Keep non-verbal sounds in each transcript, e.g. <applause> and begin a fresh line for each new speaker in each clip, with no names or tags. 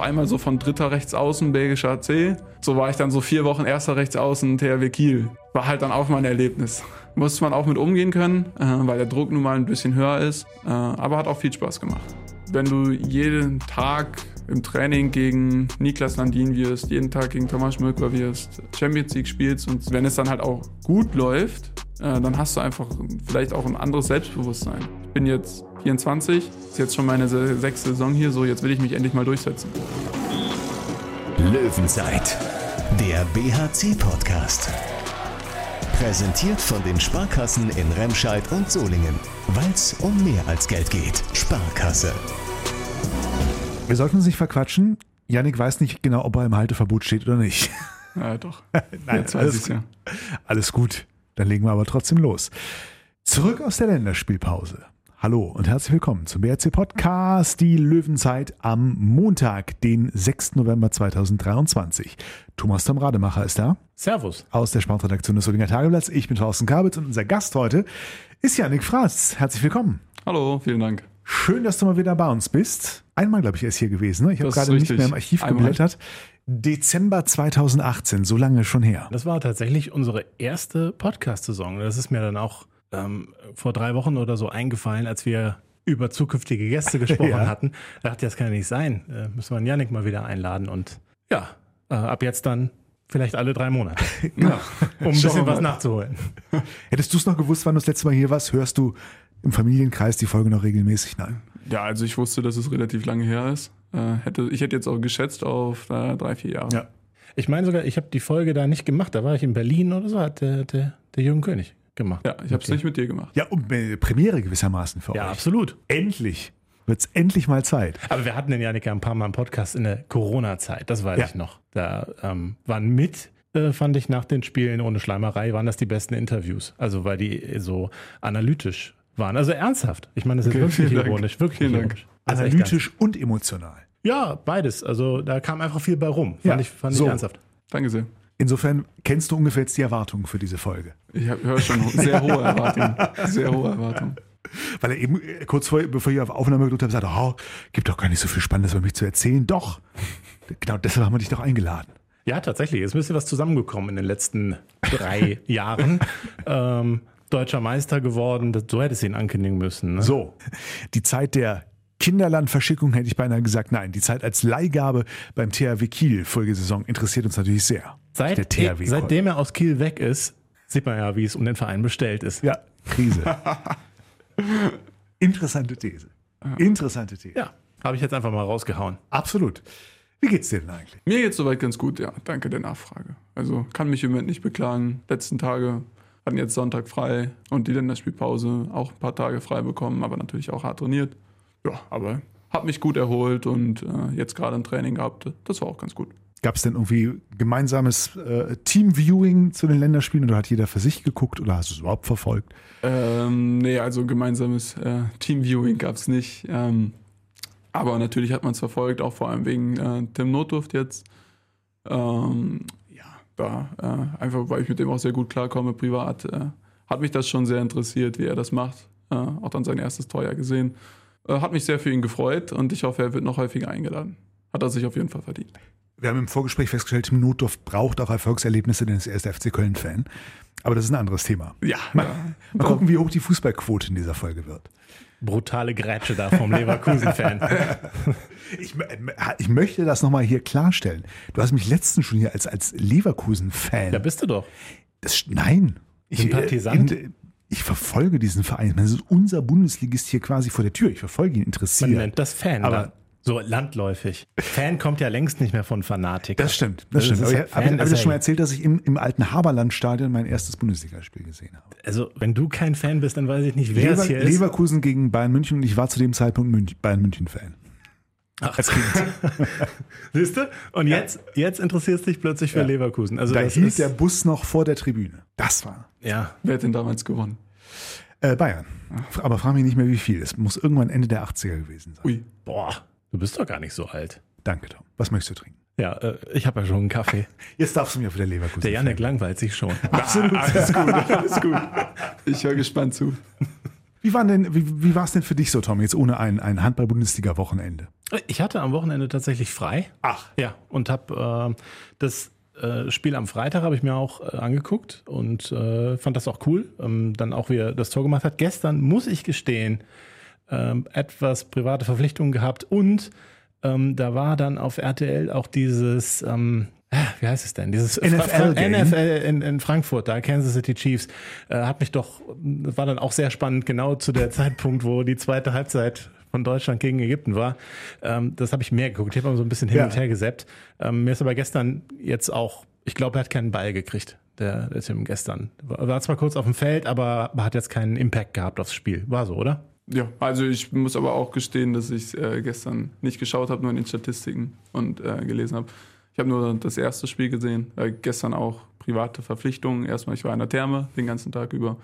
einmal so von dritter Rechtsaußen belgischer AC. So war ich dann so vier Wochen erster Rechtsaußen THW Kiel. War halt dann auch mal ein Erlebnis. Muss man auch mit umgehen können, äh, weil der Druck nun mal ein bisschen höher ist. Äh, aber hat auch viel Spaß gemacht. Wenn du jeden Tag im Training gegen Niklas Landin wirst, jeden Tag gegen Thomas Schmölker wirst, Champions League spielst und wenn es dann halt auch gut läuft, äh, dann hast du einfach vielleicht auch ein anderes Selbstbewusstsein. Ich bin jetzt 24, ist jetzt schon meine sechste Saison hier, so jetzt will ich mich endlich mal durchsetzen.
Löwenzeit, der BHC-Podcast. Präsentiert von den Sparkassen in Remscheid und Solingen. Weil es um mehr als Geld geht. Sparkasse.
Wir sollten uns nicht verquatschen. Yannick weiß nicht genau, ob er im Halteverbot steht oder nicht.
Ja, doch. <laughs>
Nein,
Jetzt weiß
alles,
ja.
alles gut. Dann legen wir aber trotzdem los. Zurück aus der Länderspielpause. Hallo und herzlich willkommen zum BRC Podcast, die Löwenzeit am Montag, den 6. November 2023. Thomas Tom Rademacher ist da
Servus.
aus der Sportredaktion des Solinger Tageblatts. Ich bin Thorsten Kabitz und unser Gast heute ist Yannick Fraß. Herzlich willkommen.
Hallo, vielen Dank.
Schön, dass du mal wieder bei uns bist. Einmal, glaube ich, er ist hier gewesen. Ne? Ich habe gerade nicht mehr im Archiv
Einmal.
geblättert. Dezember 2018, so lange schon her.
Das war tatsächlich unsere erste Podcast-Saison. Das ist mir dann auch ähm, vor drei Wochen oder so eingefallen, als wir über zukünftige Gäste gesprochen <laughs>
Ja.
hatten. Da dachte ich, das kann ja nicht sein. Äh, müssen wir einen Janik mal wieder einladen. Und ja, äh, ab jetzt dann vielleicht alle drei Monate,
Ja. <laughs> <laughs>
um ein bisschen was nachzuholen.
Hättest du es noch gewusst, wann du das letzte Mal hier warst? Hörst du im Familienkreis die Folge noch regelmäßig? Nein.
Ja, also ich wusste, dass es relativ lange her ist. Äh, hätte, ich hätte jetzt auch geschätzt auf äh, drei, vier Jahre.
Ja.
Ich meine sogar, ich habe die Folge da nicht gemacht. Da war ich in Berlin oder so, hat der, der, der Jürgen König gemacht.
Ja, ich habe es
Okay.
nicht mit dir gemacht.
Ja, und äh, Premiere gewissermaßen für
Ja,
euch.
absolut.
Endlich. Wird es endlich mal Zeit.
Aber wir hatten den Janik ja ein paar Mal im Podcast in der Corona-Zeit, das weiß
Ja.
ich noch. Da ähm, waren mit, äh, fand ich, nach den Spielen ohne Schleimerei, waren das die besten Interviews. Also weil die so analytisch waren. Also ernsthaft. Ich meine, das ist
Okay,
wirklich nicht
Dank.
ironisch. Wirklich ironisch.
Analytisch und emotional.
Ja, beides. Also da kam einfach viel bei rum. Fand
Ja,
ich, fand
so.
ich ernsthaft.
Danke sehr.
Insofern kennst du ungefähr jetzt die Erwartungen für diese Folge.
Ich höre schon sehr hohe Erwartungen. Sehr hohe Erwartungen.
Weil er eben äh, kurz vor, bevor ich auf Aufnahme gedrückt habe, sagte, oh, gibt doch gar nicht so viel Spannendes über mich zu erzählen. Doch. Genau deshalb haben wir dich doch eingeladen.
Ja, tatsächlich. Ist ein bisschen was zusammengekommen in den letzten drei <laughs> Jahren. Ähm, Deutscher Meister geworden. So hättest du ihn ankündigen müssen. Ne?
So, die Zeit der Kinderlandverschickung hätte ich beinahe gesagt, nein, die Zeit als Leihgabe beim THW Kiel Folgesaison interessiert uns natürlich sehr.
Seit,
der THW.
seitdem er aus Kiel weg ist, sieht man ja, wie es um den Verein bestellt ist.
Ja, Krise. <laughs> Interessante These. Interessante These.
Ja, habe ich jetzt einfach mal rausgehauen.
Absolut. Wie geht's dir denn eigentlich?
Mir geht's soweit ganz gut, ja. Danke der Nachfrage. Also kann mich im Moment nicht beklagen. Letzten Tage hatten jetzt Sonntag frei und die Länderspielpause auch ein paar Tage frei bekommen, aber natürlich auch hart trainiert. Ja, aber hab mich gut erholt und äh, jetzt gerade ein Training gehabt. Das war auch ganz gut.
Gab es denn irgendwie gemeinsames äh, Teamviewing zu den Länderspielen oder hat jeder für sich geguckt oder hast du es überhaupt verfolgt?
Ähm, nee, also gemeinsames äh, Teamviewing gab's nicht. Ähm, aber natürlich hat man es verfolgt, auch vor allem wegen äh, Tim Notdurft jetzt. Ähm, ja, da äh, einfach, weil ich mit dem auch sehr gut klarkomme privat, äh, hat mich das schon sehr interessiert, wie er das macht. Äh, auch dann sein erstes Tor ja gesehen. Äh, hat mich sehr für ihn gefreut und ich hoffe, er wird noch häufiger eingeladen. Hat er sich auf jeden Fall verdient.
Wir haben im Vorgespräch festgestellt, Tim Notdorf braucht auch Erfolgserlebnisse, denn er ist FC Köln-Fan. Aber das ist ein anderes Thema.
Ja,
Mal,
ja.
mal gucken, wie hoch die Fußballquote in dieser Folge wird.
Brutale Grätsche da vom Leverkusen-Fan. <laughs>
Ich, mö- ich möchte das nochmal hier klarstellen. Du hast mich letztens schon hier als, als Leverkusen-Fan.
da bist du doch.
Das, nein. Ich,
Sympathisant?
äh, ich verfolge diesen Verein. Ich meine, Das ist unser Bundesligist hier quasi vor der Tür. Ich verfolge ihn
Man
interessiert.
nennt das Fan.
Aber-
dann. So landläufig. Fan kommt ja längst nicht mehr von Fanatiker.
Das stimmt, das
Das
stimmt. Aber ich habe das schon mal erzählt, dass ich im, im alten Haberland-Stadion mein erstes Bundesligaspiel gesehen habe.
Also, wenn du kein Fan bist, dann weiß ich nicht, wer
Lever,
es hier ist.
Leverkusen gegen Bayern München und ich war zu dem Zeitpunkt Münch, Bayern München-Fan.
Ach, <laughs> Siehst du? Und jetzt, jetzt interessierst du dich plötzlich für
Ja.
Leverkusen. Also,
Da hielt der Bus noch vor der Tribüne. Das war
ja,
Wer hat denn damals gewonnen?
äh, Bayern. Aber frag mich nicht mehr, wie viel. Es muss irgendwann Ende der 80er gewesen sein.
Ui.
boah, du bist doch gar nicht so alt.
Danke, Tom. Was möchtest du trinken?
Ja, äh, ich habe ja schon einen Kaffee. <laughs>
Jetzt darfst du mir wieder Leverkusen.
Der Janik langweilt sich schon. <laughs>
Absolut.
Alles gut, alles gut. Ich höre gespannt zu.
Wie war denn, wie, wie war es denn für dich so, Tom, jetzt ohne ein, ein Handball-Bundesliga-Wochenende?
Ich hatte am Wochenende tatsächlich frei.
Ach.
Ja, und habe äh, das äh, Spiel am Freitag habe ich mir auch äh, angeguckt und äh, fand das auch cool. Ähm, dann auch, wie er das Tor gemacht hat. Gestern muss ich gestehen, ähm, etwas private Verpflichtungen gehabt und ähm, da war dann auf RTL auch dieses, ähm, wie heißt es denn? Dieses
NFL -Game.
NFL in, in Frankfurt, da Kansas City Chiefs, äh, hat mich doch, war dann auch sehr spannend, genau zu der <laughs> Zeitpunkt, wo die zweite Halbzeit von Deutschland gegen Ägypten war. Ähm, das habe ich mehr geguckt. Ich habe so ein bisschen hin
Ja.
und her gesappt. Ähm, mir ist aber gestern jetzt auch, ich glaube, er hat keinen Ball gekriegt. Der, der Tim gestern. War war zwar kurz auf dem Feld, aber hat jetzt keinen Impact gehabt aufs Spiel. War so, oder?
Ja, also ich muss aber auch gestehen, dass ich äh, gestern nicht geschaut habe, nur in den Statistiken und äh, gelesen habe. Ich habe nur das erste Spiel gesehen. Äh, gestern auch private Verpflichtungen. Erstmal, ich war in der Therme den ganzen Tag über.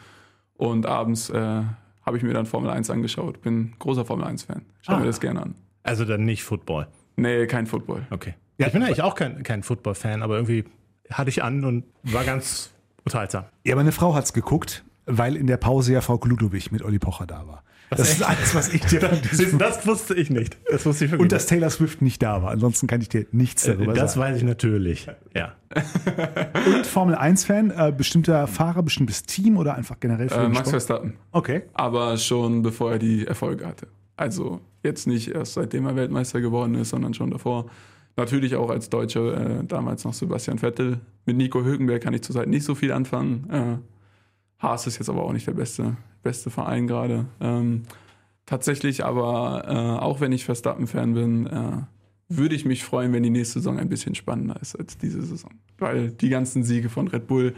Und abends äh, habe ich mir dann Formel 1 angeschaut. Bin großer Formel 1-Fan. Schau
Ah.
mir das gerne an.
Also dann nicht Football.
Nee, kein Football.
Okay.
Ja,
ich bin eigentlich auch kein, kein Football-Fan, aber irgendwie hatte ich an und war ganz unterhaltsam.
Ja, meine Frau hat's geguckt, weil in der Pause ja Frau Ludwig mit Olli Pocher da war. Das ist alles, was ich dir diesem
Das wusste ich nicht. Das wusste ich
Und dass Taylor Swift nicht da war. Ansonsten kann ich dir nichts
nicht.
darüber
Äh, Das
sagen.
weiß ich natürlich. Ja. <laughs>
Und Formel 1-Fan, äh, bestimmter Fahrer, bestimmtes Team oder einfach generell für
Äh,
den
Max
Sport?
Verstappen.
Okay.
Aber schon bevor er die Erfolge hatte. Also jetzt nicht erst seitdem er Weltmeister geworden ist, sondern schon davor. Natürlich auch als Deutscher, äh, damals noch Sebastian Vettel. Mit Nico Hülkenberg kann ich zurzeit nicht so viel anfangen. Äh, Haas ist jetzt aber auch nicht der beste, beste Verein gerade. Ähm, tatsächlich aber, äh, auch wenn ich Verstappen-Fan bin, äh, würde ich mich freuen, wenn die nächste Saison ein bisschen spannender ist als diese Saison. Weil die ganzen Siege von Red Bull,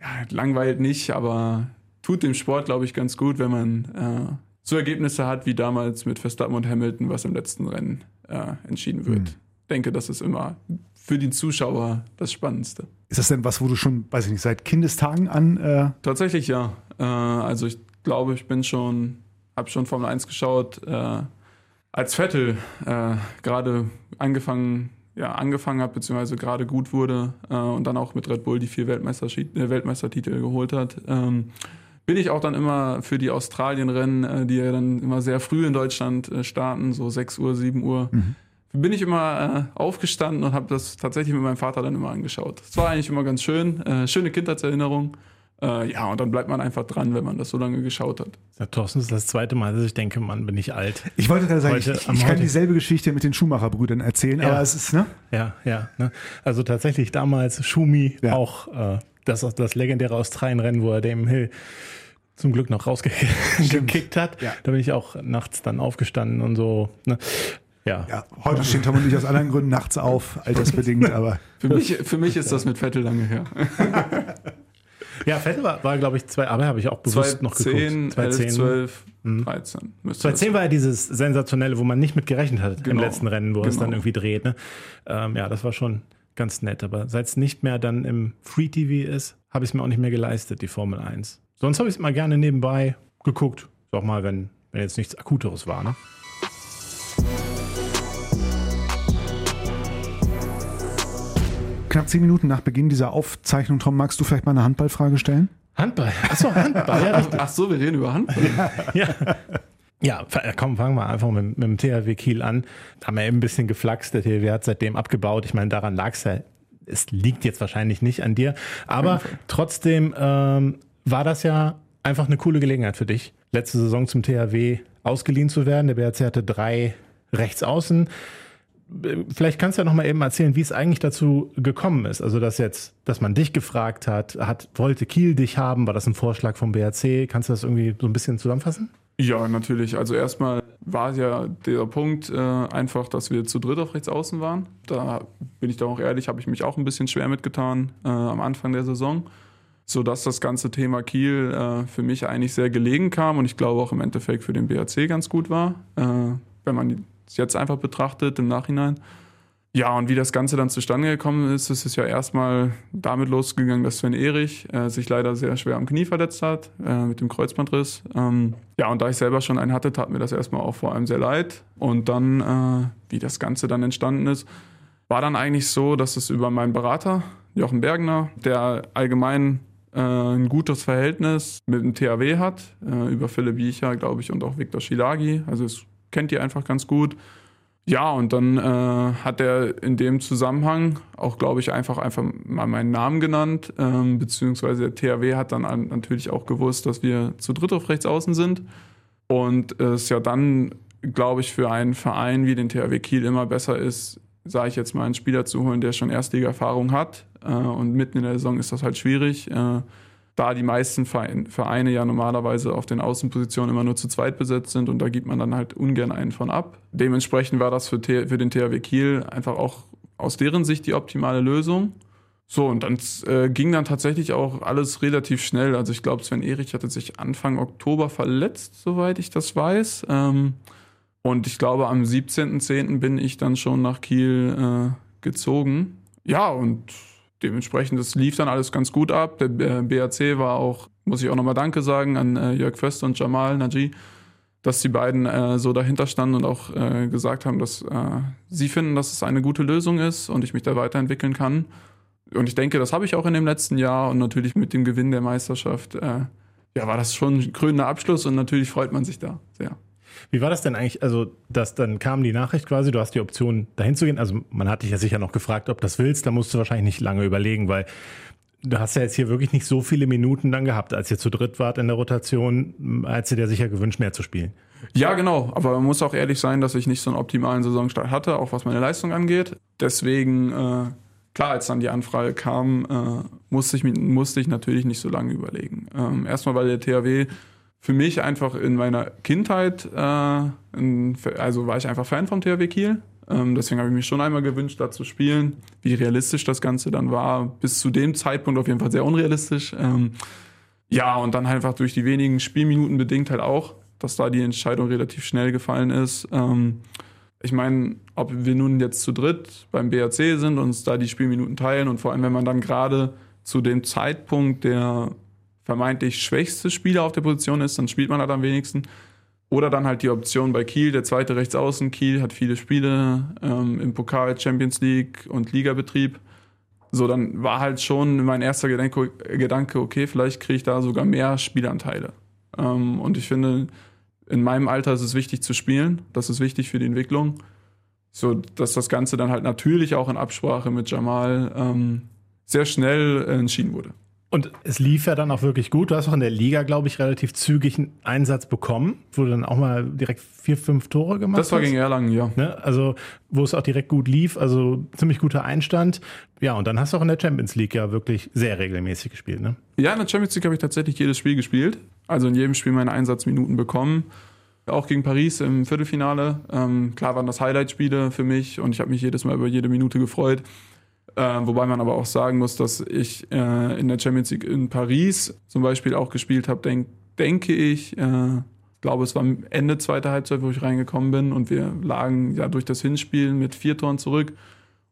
ja, langweilt nicht, aber tut dem Sport, glaube ich, ganz gut, wenn man äh, so Ergebnisse hat wie damals mit Verstappen und Hamilton, was im letzten Rennen äh, entschieden wird. Ich denke, das ist immer für die Zuschauer das Spannendste.
Ist das denn was, wo du schon, weiß ich nicht, seit Kindestagen an äh,
Tatsächlich ja. Äh, also ich glaube, ich bin schon, habe schon Formel 1 geschaut, äh, als Vettel äh, gerade angefangen, ja, angefangen hat, beziehungsweise gerade gut wurde äh, und dann auch mit Red Bull die vier Weltmeisterschi- äh, Weltmeistertitel geholt hat. Ähm, bin ich auch dann immer für die Australien-Rennen, die ja dann immer sehr früh in Deutschland starten, so 6 Uhr, 7 Uhr, bin ich immer äh, aufgestanden und habe das tatsächlich mit meinem Vater dann immer angeschaut. Das war eigentlich immer ganz schön, äh, schöne Kindheitserinnerung. Äh, ja, und dann bleibt man einfach dran, wenn man das so lange geschaut hat.
Ja, Thorsten, das ist das zweite Mal, dass ich denke, Mann, bin ich alt.
Ich wollte gerade sagen,
Heute-
ich, ich kann dieselbe Geschichte mit den Schumacher-Brüdern erzählen,
Ja.
aber es ist, ne?
Ja, ja. Ne? Also tatsächlich damals Schumi
Ja.
auch äh, das, das legendäre Australien-Rennen, wo er dem Hill zum Glück noch rausgekickt <laughs> hat.
Ja.
Da bin ich auch nachts dann aufgestanden und so. Ne? Ja.
Ja, heute stehen Tom und ich aus anderen Gründen nachts auf, altersbedingt, <laughs> aber
Für mich, für mich ist das mit Vettel lange her. <laughs>
Ja, Vettel war, war glaube ich, zwei, aber habe ich auch bewusst noch
2010,
geguckt.
11,
2010.
12, 13. müsste
2010 war ja dieses sensationelle, wo man nicht mit gerechnet hat im
Genau.
letzten Rennen, wo es
Genau.
dann irgendwie dreht. Ne? Ähm, ja, das war schon ganz nett. Aber seit es nicht mehr dann im Free TV ist, habe ich es mir auch nicht mehr geleistet, die Formel 1. Sonst habe ich es mal gerne nebenbei geguckt. Auch mal, wenn, wenn jetzt nichts Akuteres war. Ne?
Knapp zehn Minuten nach Beginn dieser Aufzeichnung, Tom, magst du vielleicht mal eine Handballfrage stellen?
Handball. Achso, Handball. ja,
Ach, so, wir reden über Handball. <laughs>
Ja. Ja, fa- komm, fangen wir einfach mit, mit dem THW Kiel an. Haben wir eben ein bisschen geflaxt. Der THW hat seitdem abgebaut. Ich meine, daran lag es ja. Es liegt jetzt wahrscheinlich nicht an dir. Aber trotzdem ähm, war das ja einfach eine coole Gelegenheit für dich, letzte Saison zum THW ausgeliehen zu werden. Der BRC hatte drei Rechtsaußen. Vielleicht kannst du ja noch mal eben erzählen, wie es eigentlich dazu gekommen ist. Also, dass jetzt, dass man dich gefragt hat, hat, wollte Kiel dich haben? War das ein Vorschlag vom BRC? Kannst du das irgendwie so ein bisschen zusammenfassen?
Ja, natürlich. Also erstmal war ja der Punkt äh, einfach, dass wir zu dritt auf rechts außen waren. Da bin ich da auch ehrlich, habe ich mich auch ein bisschen schwer mitgetan äh, am Anfang der Saison. Sodass das ganze Thema Kiel äh, für mich eigentlich sehr gelegen kam und ich glaube auch im Endeffekt für den BRC ganz gut war, äh, wenn man es jetzt einfach betrachtet im Nachhinein. Ja, und wie das Ganze dann zustande gekommen ist, ist es ja erstmal damit losgegangen, dass Sven Erich äh, sich leider sehr schwer am Knie verletzt hat, äh, mit dem Kreuzbandriss. Ähm, ja, und da ich selber schon einen hatte, tat mir das erstmal auch vor allem sehr leid. Und dann, äh, wie das Ganze dann entstanden ist, war dann eigentlich so, dass es über meinen Berater, Jochen Bergner, der allgemein äh, ein gutes Verhältnis mit dem THW hat, äh, über Philipp Biecher, glaube ich, und auch Viktor Schilagi. Also es kennt ihr einfach ganz gut. Ja, und dann äh, hat er in dem Zusammenhang auch, glaube ich, einfach einfach mal meinen Namen genannt, ähm, beziehungsweise der THW hat dann an, natürlich auch gewusst, dass wir zu dritt auf rechts außen sind. Und es ja dann, glaube ich, für einen Verein wie den THW Kiel immer besser ist, sage ich jetzt mal, einen Spieler zu holen, der schon Erstliga-Erfahrung hat. Äh, und mitten in der Saison ist das halt schwierig. Äh, da die meisten Vereine ja normalerweise auf den Außenpositionen immer nur zu zweit besetzt sind und da gibt man dann halt ungern einen von ab. Dementsprechend war das für, für den THW Kiel einfach auch aus deren Sicht die optimale Lösung. So, und dann äh, ging dann tatsächlich auch alles relativ schnell. Also ich glaube, Sven Erich hatte sich Anfang Oktober verletzt, soweit ich das weiß. Ähm, und ich glaube, am 17.10. bin ich dann schon nach Kiel äh, gezogen. Ja, und dementsprechend, das lief dann alles ganz gut ab. Der BAC war auch, muss ich auch nochmal Danke sagen an äh, Jörg Föst und Jamal Naji, dass die beiden äh, so dahinter standen und auch äh, gesagt haben, dass äh, sie finden, dass es eine gute Lösung ist und ich mich da weiterentwickeln kann. Und ich denke, das habe ich auch in dem letzten Jahr und natürlich mit dem Gewinn der Meisterschaft, äh, ja, war das schon ein krönender Abschluss und natürlich freut man sich da sehr.
Wie war das denn eigentlich? Also, dass dann kam die Nachricht quasi, du hast die Option, dahin zu gehen. Also, man hat dich ja sicher noch gefragt, ob das willst. Da musst du wahrscheinlich nicht lange überlegen, weil du hast ja jetzt hier wirklich nicht so viele Minuten dann gehabt, als ihr zu dritt wart in der Rotation, als ihr dir sicher gewünscht, mehr zu spielen.
Ja, genau. Aber man muss auch ehrlich sein, dass ich nicht so einen optimalen Saisonstart hatte, auch was meine Leistung angeht. Deswegen, äh, klar, als dann die Anfrage kam, äh, musste, ich, musste ich natürlich nicht so lange überlegen. Ähm, erstmal, weil der THW für mich einfach in meiner Kindheit, äh, in, also war ich einfach Fan vom THW Kiel. Ähm, deswegen habe ich mich schon einmal gewünscht, da zu spielen. Wie realistisch das Ganze dann war, bis zu dem Zeitpunkt auf jeden Fall sehr unrealistisch. Ähm, ja, und dann einfach durch die wenigen Spielminuten bedingt halt auch, dass da die Entscheidung relativ schnell gefallen ist. Ähm, ich meine, ob wir nun jetzt zu dritt beim BAC sind und uns da die Spielminuten teilen und vor allem, wenn man dann gerade zu dem Zeitpunkt der vermeintlich schwächste Spieler auf der Position ist, dann spielt man halt am wenigsten. Oder dann halt die Option bei Kiel, der zweite Rechtsaußen. Kiel hat viele Spiele ähm, im Pokal, Champions League und Ligabetrieb. So, dann war halt schon mein erster Gedanke, okay, vielleicht kriege ich da sogar mehr Spielanteile. Ähm, und ich finde, in meinem Alter ist es wichtig zu spielen. Das ist wichtig für die Entwicklung. So, dass das Ganze dann halt natürlich auch in Absprache mit Jamal ähm, sehr schnell entschieden wurde.
Und es lief ja dann auch wirklich gut. Du hast auch in der Liga, glaube ich, relativ zügig einen Einsatz bekommen, wo du dann auch mal direkt vier, fünf Tore gemacht hast.
Das war gegen Erlangen, ja.
Ne? Also, wo es auch direkt gut lief, also ziemlich guter Einstand. Ja, und dann hast du auch in der Champions League ja wirklich sehr regelmäßig gespielt, ne?
Ja, in der Champions League habe ich tatsächlich jedes Spiel gespielt. Also in jedem Spiel meine Einsatzminuten bekommen. Auch gegen Paris im Viertelfinale. Ähm, klar waren das Highlight-Spiele für mich und ich habe mich jedes Mal über jede Minute gefreut. Äh, wobei man aber auch sagen muss, dass ich äh, in der Champions League in Paris zum Beispiel auch gespielt habe, denk, denke ich. Äh, glaube, es war Ende zweiter Halbzeit, wo ich reingekommen bin und wir lagen ja durch das Hinspielen mit vier Toren zurück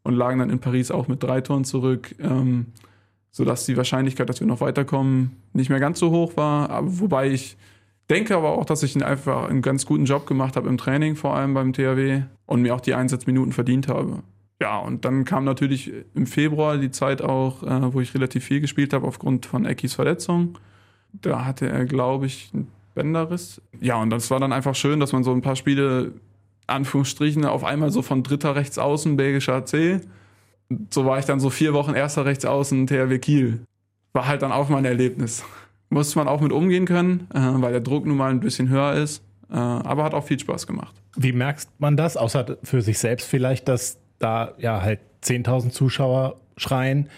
und lagen dann in Paris auch mit drei Toren zurück, ähm, sodass die Wahrscheinlichkeit, dass wir noch weiterkommen, nicht mehr ganz so hoch war. Aber, wobei ich denke aber auch, dass ich einfach einen ganz guten Job gemacht habe im Training, vor allem beim THW und mir auch die Einsatzminuten verdient habe ja, und dann kam natürlich im Februar die Zeit auch, äh, wo ich relativ viel gespielt habe aufgrund von Eckis Verletzung. Da hatte er, glaube ich, einen Bänderriss. Ja, und das war dann einfach schön, dass man so ein paar Spiele, Anführungsstrichen, auf einmal so von dritter Rechtsaußen, belgischer AC. So war ich dann so vier Wochen erster Rechtsaußen, THW Kiel. War halt dann auch mal ein Erlebnis. Musste man auch mit umgehen können, äh, weil der Druck nun mal ein bisschen höher ist. Äh, aber hat auch viel Spaß gemacht.
Wie merkst man das, außer für sich selbst vielleicht, dass da ja halt 10.000 Zuschauer schreien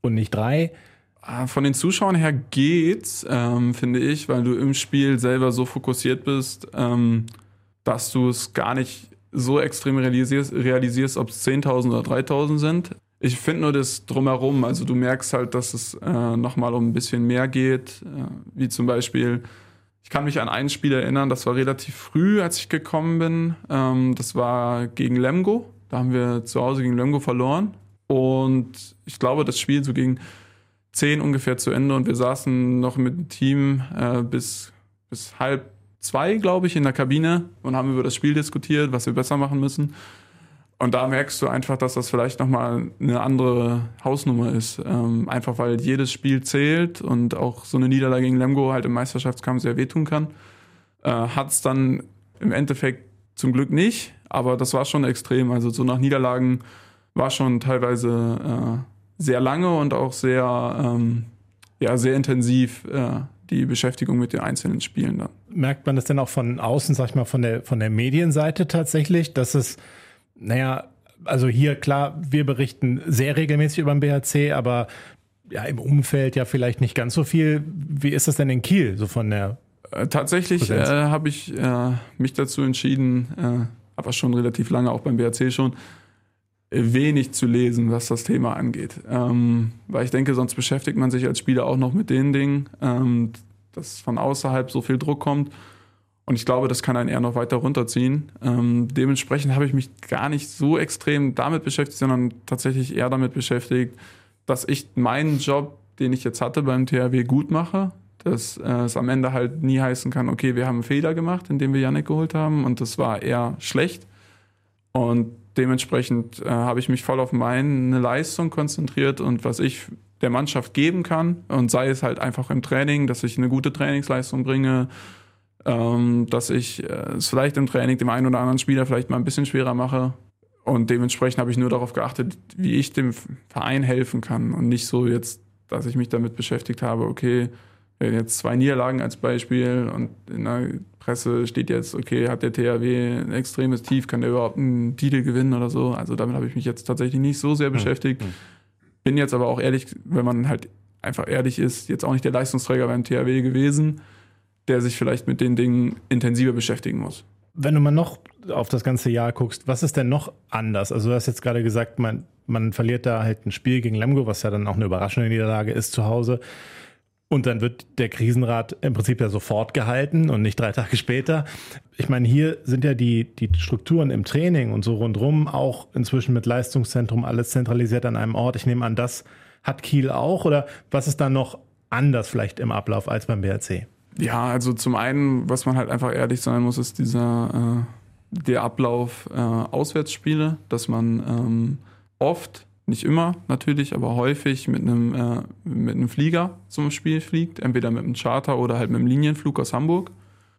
und nicht drei.
Ah, von den Zuschauern her geht's, ähm, finde ich, weil du im Spiel selber so fokussiert bist, ähm, dass du es gar nicht so extrem realisierst, realisierst ob es 10.000 oder 3.000 sind. Ich finde nur das drumherum, also du merkst halt, dass es äh, nochmal um ein bisschen mehr geht, äh, wie zum Beispiel, ich kann mich an ein Spiel erinnern, das war relativ früh, als ich gekommen bin, ähm, das war gegen Lemgo da haben wir zu Hause gegen Löngo verloren. Und ich glaube, das Spiel so gegen zehn ungefähr zu Ende und wir saßen noch mit dem Team äh, bis, bis halb zwei, glaube ich, in der Kabine und haben über das Spiel diskutiert, was wir besser machen müssen. Und da merkst du einfach, dass das vielleicht nochmal eine andere Hausnummer ist. Ähm, einfach weil jedes Spiel zählt und auch so eine Niederlage gegen Lemgo halt im Meisterschaftskampf sehr wehtun kann. Äh, Hat es dann im Endeffekt zum Glück nicht, aber das war schon extrem. Also so nach Niederlagen war schon teilweise äh, sehr lange und auch sehr, ähm, ja, sehr intensiv äh, die Beschäftigung mit den einzelnen Spielen dann.
Merkt man das denn auch von außen, sag ich mal, von der, von der Medienseite tatsächlich, dass es, naja, also hier klar, wir berichten sehr regelmäßig über den BHC, aber ja, im Umfeld ja vielleicht nicht ganz so viel. Wie ist das denn in Kiel, so von der
Äh, tatsächlich äh, habe ich äh, mich dazu entschieden, äh, aber schon relativ lange auch beim BRC schon, wenig zu lesen, was das Thema angeht. Ähm, weil ich denke, sonst beschäftigt man sich als Spieler auch noch mit den Dingen, ähm, dass von außerhalb so viel Druck kommt. Und ich glaube, das kann einen eher noch weiter runterziehen. Ähm, dementsprechend habe ich mich gar nicht so extrem damit beschäftigt, sondern tatsächlich eher damit beschäftigt, dass ich meinen Job, den ich jetzt hatte beim THW, gut mache. Dass äh, es am Ende halt nie heißen kann, okay, wir haben einen Fehler gemacht, indem wir Yannick geholt haben und das war eher schlecht. Und dementsprechend äh, habe ich mich voll auf meine Leistung konzentriert und was ich der Mannschaft geben kann. Und sei es halt einfach im Training, dass ich eine gute Trainingsleistung bringe, ähm, dass ich äh, es vielleicht im Training dem einen oder anderen Spieler vielleicht mal ein bisschen schwerer mache. Und dementsprechend habe ich nur darauf geachtet, wie ich dem Verein helfen kann und nicht so jetzt, dass ich mich damit beschäftigt habe, okay, jetzt zwei Niederlagen als Beispiel und in der Presse steht jetzt, okay, hat der THW ein extremes Tief, kann der überhaupt einen Titel gewinnen oder so. Also damit habe ich mich jetzt tatsächlich nicht so sehr beschäftigt. Bin jetzt aber auch ehrlich, wenn man halt einfach ehrlich ist, jetzt auch nicht der Leistungsträger beim THW gewesen, der sich vielleicht mit den Dingen intensiver beschäftigen muss.
Wenn du mal noch auf das ganze Jahr guckst, was ist denn noch anders? Also du hast jetzt gerade gesagt, man, man verliert da halt ein Spiel gegen Lemgo, was ja dann auch eine überraschende Niederlage ist zu Hause. Und dann wird der Krisenrat im Prinzip ja sofort gehalten und nicht drei Tage später. Ich meine, hier sind ja die, die Strukturen im Training und so rundrum auch inzwischen mit Leistungszentrum alles zentralisiert an einem Ort. Ich nehme an, das hat Kiel auch oder was ist da noch anders vielleicht im Ablauf als beim BRC?
Ja, also zum einen, was man halt einfach ehrlich sein muss, ist dieser äh, der Ablauf äh, Auswärtsspiele, dass man ähm, oft, nicht immer natürlich, aber häufig mit einem äh, mit einem Flieger zum Spiel fliegt, entweder mit einem Charter oder halt mit einem Linienflug aus Hamburg.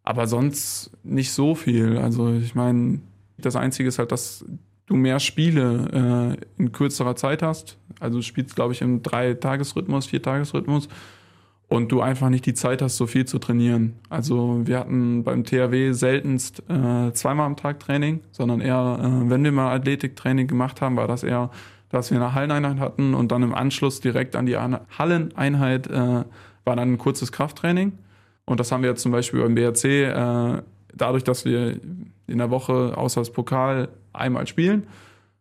Aber sonst nicht so viel. Also ich meine, das Einzige ist halt, dass du mehr Spiele äh, in kürzerer Zeit hast. Also du spielst, glaube ich, im Drei-Tages-Rhythmus, Vier-Tages-Rhythmus und du einfach nicht die Zeit hast, so viel zu trainieren. Also wir hatten beim THW seltenst äh, zweimal am Tag Training, sondern eher, äh, wenn wir mal Athletiktraining gemacht haben, war das eher, dass wir eine Halleneinheit hatten und dann im Anschluss direkt an die Halleneinheit äh, war dann ein kurzes Krafttraining. Und das haben wir jetzt zum Beispiel beim BRC, äh, dadurch, dass wir in der Woche außer das Pokal einmal spielen,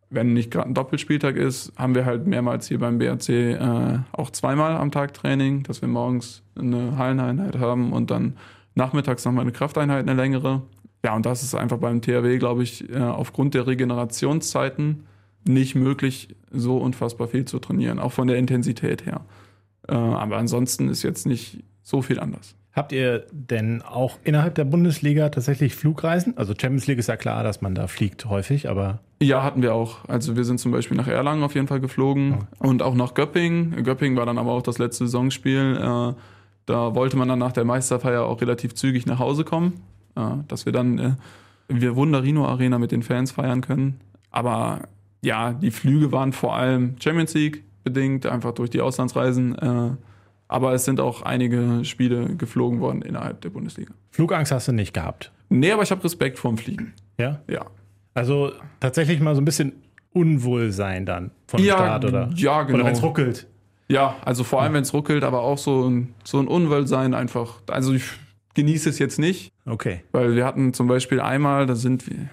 wenn nicht gerade ein Doppelspieltag ist, haben wir halt mehrmals hier beim BRC äh, auch zweimal am Tag Training, dass wir morgens eine Halleneinheit haben und dann nachmittags nochmal eine Krafteinheit, eine längere. Ja, und das ist einfach beim THW, glaube ich, äh, aufgrund der Regenerationszeiten nicht möglich, so unfassbar viel zu trainieren, auch von der Intensität her. Äh, aber ansonsten ist jetzt nicht so viel anders.
Habt ihr denn auch innerhalb der Bundesliga tatsächlich Flugreisen? Also Champions League ist ja klar, dass man da fliegt häufig, aber
Ja, hatten wir auch. Also wir sind zum Beispiel nach Erlangen auf jeden Fall geflogen und auch nach Göppingen. Göppingen war dann aber auch das letzte Saisonspiel. Äh, da wollte man dann nach der Meisterfeier auch relativ zügig nach Hause kommen, äh, dass wir dann äh, wir Wunderino Arena mit den Fans feiern können. Aber ja, die Flüge waren vor allem Champions League bedingt, einfach durch die Auslandsreisen. Äh, aber es sind auch einige Spiele geflogen worden innerhalb der Bundesliga.
Flugangst hast du nicht gehabt.
Nee, aber ich habe Respekt vorm Fliegen.
Ja?
Ja.
Also tatsächlich mal so ein bisschen Unwohlsein dann vom
Ja,
Start oder,
ja, genau.
oder wenn es ruckelt.
Ja, also vor allem, wenn es ruckelt, aber auch so ein, so ein Unwohlsein einfach. Also ich genieße es jetzt nicht,
Okay.
weil wir hatten zum Beispiel einmal, da sind wir,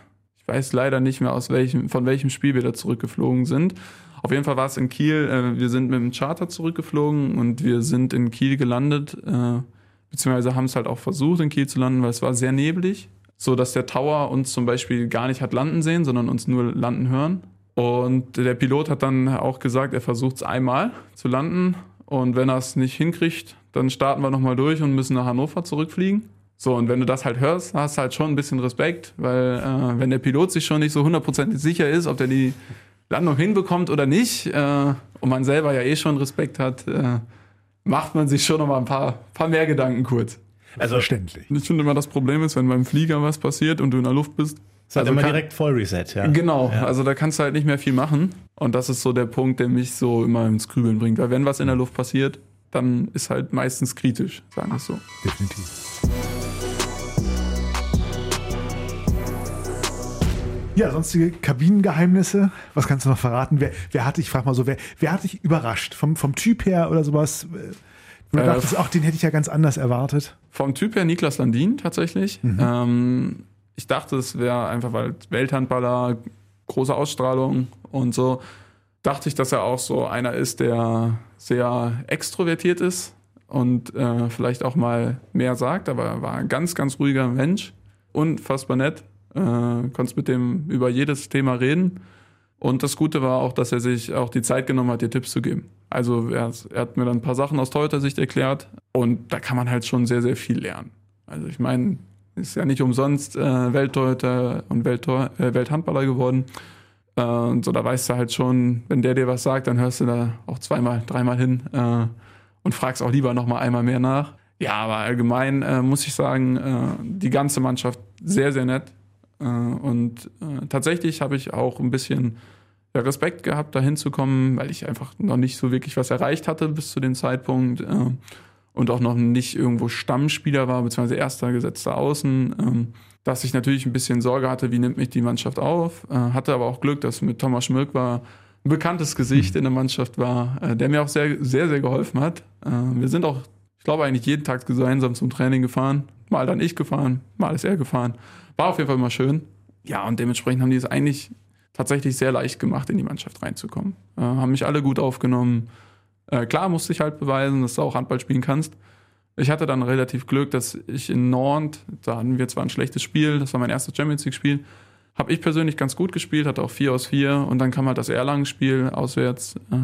weiß leider nicht mehr aus welchem, von welchem Spiel wir da zurückgeflogen sind. Auf jeden Fall war es in Kiel, äh, wir sind mit dem Charter zurückgeflogen und wir sind in Kiel gelandet, äh, beziehungsweise haben es halt auch versucht, in Kiel zu landen, weil es war sehr neblig, so dass der Tower uns zum Beispiel gar nicht hat landen sehen, sondern uns nur landen hören. Und der Pilot hat dann auch gesagt, er versucht es einmal zu landen und wenn er es nicht hinkriegt, dann starten wir nochmal durch und müssen nach Hannover zurückfliegen. So, und wenn du das halt hörst, hast du halt schon ein bisschen Respekt, weil äh, wenn der Pilot sich schon nicht so hundertprozentig sicher ist, ob der die Landung hinbekommt oder nicht, äh, und man selber ja eh schon Respekt hat, äh, macht man sich schon noch mal ein paar, paar mehr Gedanken kurz.
Also verständlich.
Ich finde immer, das Problem ist, wenn beim Flieger was passiert und du in der Luft bist.
Es hat
also
immer
kann-
direkt Vollreset, ja.
Genau,
Ja.
also da kannst du halt nicht mehr viel machen. Und das ist so der Punkt, der mich so immer ins Grübeln bringt. Weil wenn was in der Luft passiert, dann ist halt meistens kritisch, sagen wir es so.
Definitiv. Ja, sonstige Kabinengeheimnisse. Was kannst du noch verraten? Wer, wer hat dich, frag mal so, wer, wer hat dich überrascht? Vom, vom Typ her oder sowas? Äh, Wo du
Äh,
dachtest, ach, den hätte ich ja ganz anders erwartet.
Vom Typ her Niklas Landin tatsächlich. Ähm, ich dachte, es wäre einfach, weil Welthandballer, große Ausstrahlung und so, dachte ich, dass er auch so einer ist, der sehr extrovertiert ist und äh, vielleicht auch mal mehr sagt, aber er war ein ganz, ganz ruhiger Mensch. Unfassbar nett. Äh, konntest mit dem über jedes Thema reden. Und das Gute war auch, dass er sich auch die Zeit genommen hat, dir Tipps zu geben. Also er, er hat mir dann ein paar Sachen aus Torhüter-Sicht erklärt und da kann man halt schon sehr, sehr viel lernen. Also ich meine, ist ja nicht umsonst äh, Welttorhüter und Welttor, äh, Welthandballer geworden. Äh, und so, da weißt du halt schon, wenn der dir was sagt, dann hörst du da auch zweimal, dreimal hin äh, und fragst auch lieber nochmal einmal mehr nach. Ja, aber allgemein äh, muss ich sagen, äh, die ganze Mannschaft sehr, sehr nett. Äh, und äh, tatsächlich habe ich auch ein bisschen Respekt gehabt, da hinzukommen, weil ich einfach noch nicht so wirklich was erreicht hatte bis zu dem Zeitpunkt äh, und auch noch nicht irgendwo Stammspieler war, beziehungsweise erster gesetzter Außen, ähm, dass ich natürlich ein bisschen Sorge hatte, wie nimmt mich die Mannschaft auf. Hatte aber auch Glück, dass mit Thomas Schmirk war ein bekanntes Gesicht in der Mannschaft war, der mir auch sehr, sehr, sehr geholfen hat. Wir sind auch, ich glaube, eigentlich jeden Tag gemeinsam zum Training gefahren. Mal dann ich gefahren, mal ist er gefahren. War auf jeden Fall immer schön. Ja, und dementsprechend haben die es eigentlich tatsächlich sehr leicht gemacht, in die Mannschaft reinzukommen. Äh, haben mich alle gut aufgenommen. Äh, klar musste ich halt beweisen, dass du auch Handball spielen kannst. Ich hatte dann relativ Glück, dass ich in Nantes, da hatten wir zwar ein schlechtes Spiel, das war mein erstes Champions League-Spiel, habe ich persönlich ganz gut gespielt, hatte auch 4 aus 4 und dann kam halt das Erlangen-Spiel auswärts äh,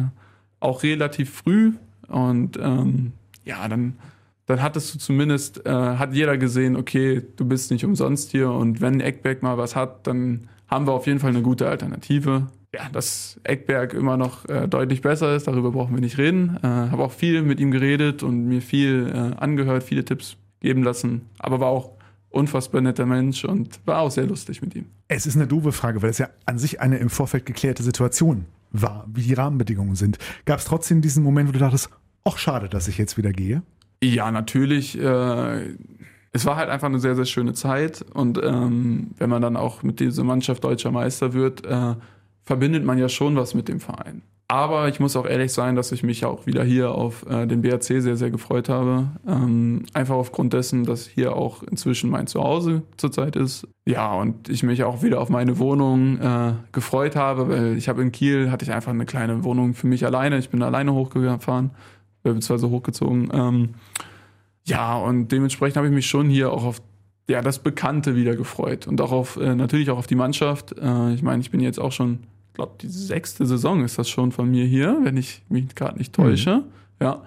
auch relativ früh und ähm, ja, dann, dann hattest du zumindest, äh, hat jeder gesehen, okay, du bist nicht umsonst hier und wenn Eckberg mal was hat, dann haben wir auf jeden Fall eine gute Alternative. Ja, dass Eckberg immer noch äh, deutlich besser ist, darüber brauchen wir nicht reden. Äh, habe auch viel mit ihm geredet und mir viel äh, angehört, viele Tipps geben lassen, aber war auch unfassbar netter Mensch und war auch sehr lustig mit ihm.
Es ist eine doofe Frage, weil es ja an sich eine im Vorfeld geklärte Situation war, wie die Rahmenbedingungen sind. Gab es trotzdem diesen Moment, wo du dachtest, ach schade, dass ich jetzt wieder gehe?
Ja, natürlich. Äh, es war halt einfach eine sehr, sehr schöne Zeit. Und ähm, wenn man dann auch mit dieser Mannschaft deutscher Meister wird, äh, verbindet man ja schon was mit dem Verein. Aber ich muss auch ehrlich sein, dass ich mich auch wieder hier auf äh, den BRC sehr, sehr gefreut habe. Ähm, einfach aufgrund dessen, dass hier auch inzwischen mein Zuhause zurzeit ist. Ja, und ich mich auch wieder auf meine Wohnung äh, gefreut habe, weil ich habe in Kiel, hatte ich einfach eine kleine Wohnung für mich alleine. Ich bin alleine hochgefahren, beziehungsweise hochgezogen. Ähm, ja, und dementsprechend habe ich mich schon hier auch auf ja, das Bekannte wieder gefreut und auch auf, äh, natürlich auch auf die Mannschaft. Äh, ich meine, ich bin jetzt auch schon, ich glaube, die sechste Saison ist das schon von mir hier, wenn ich mich gerade nicht täusche. Ja.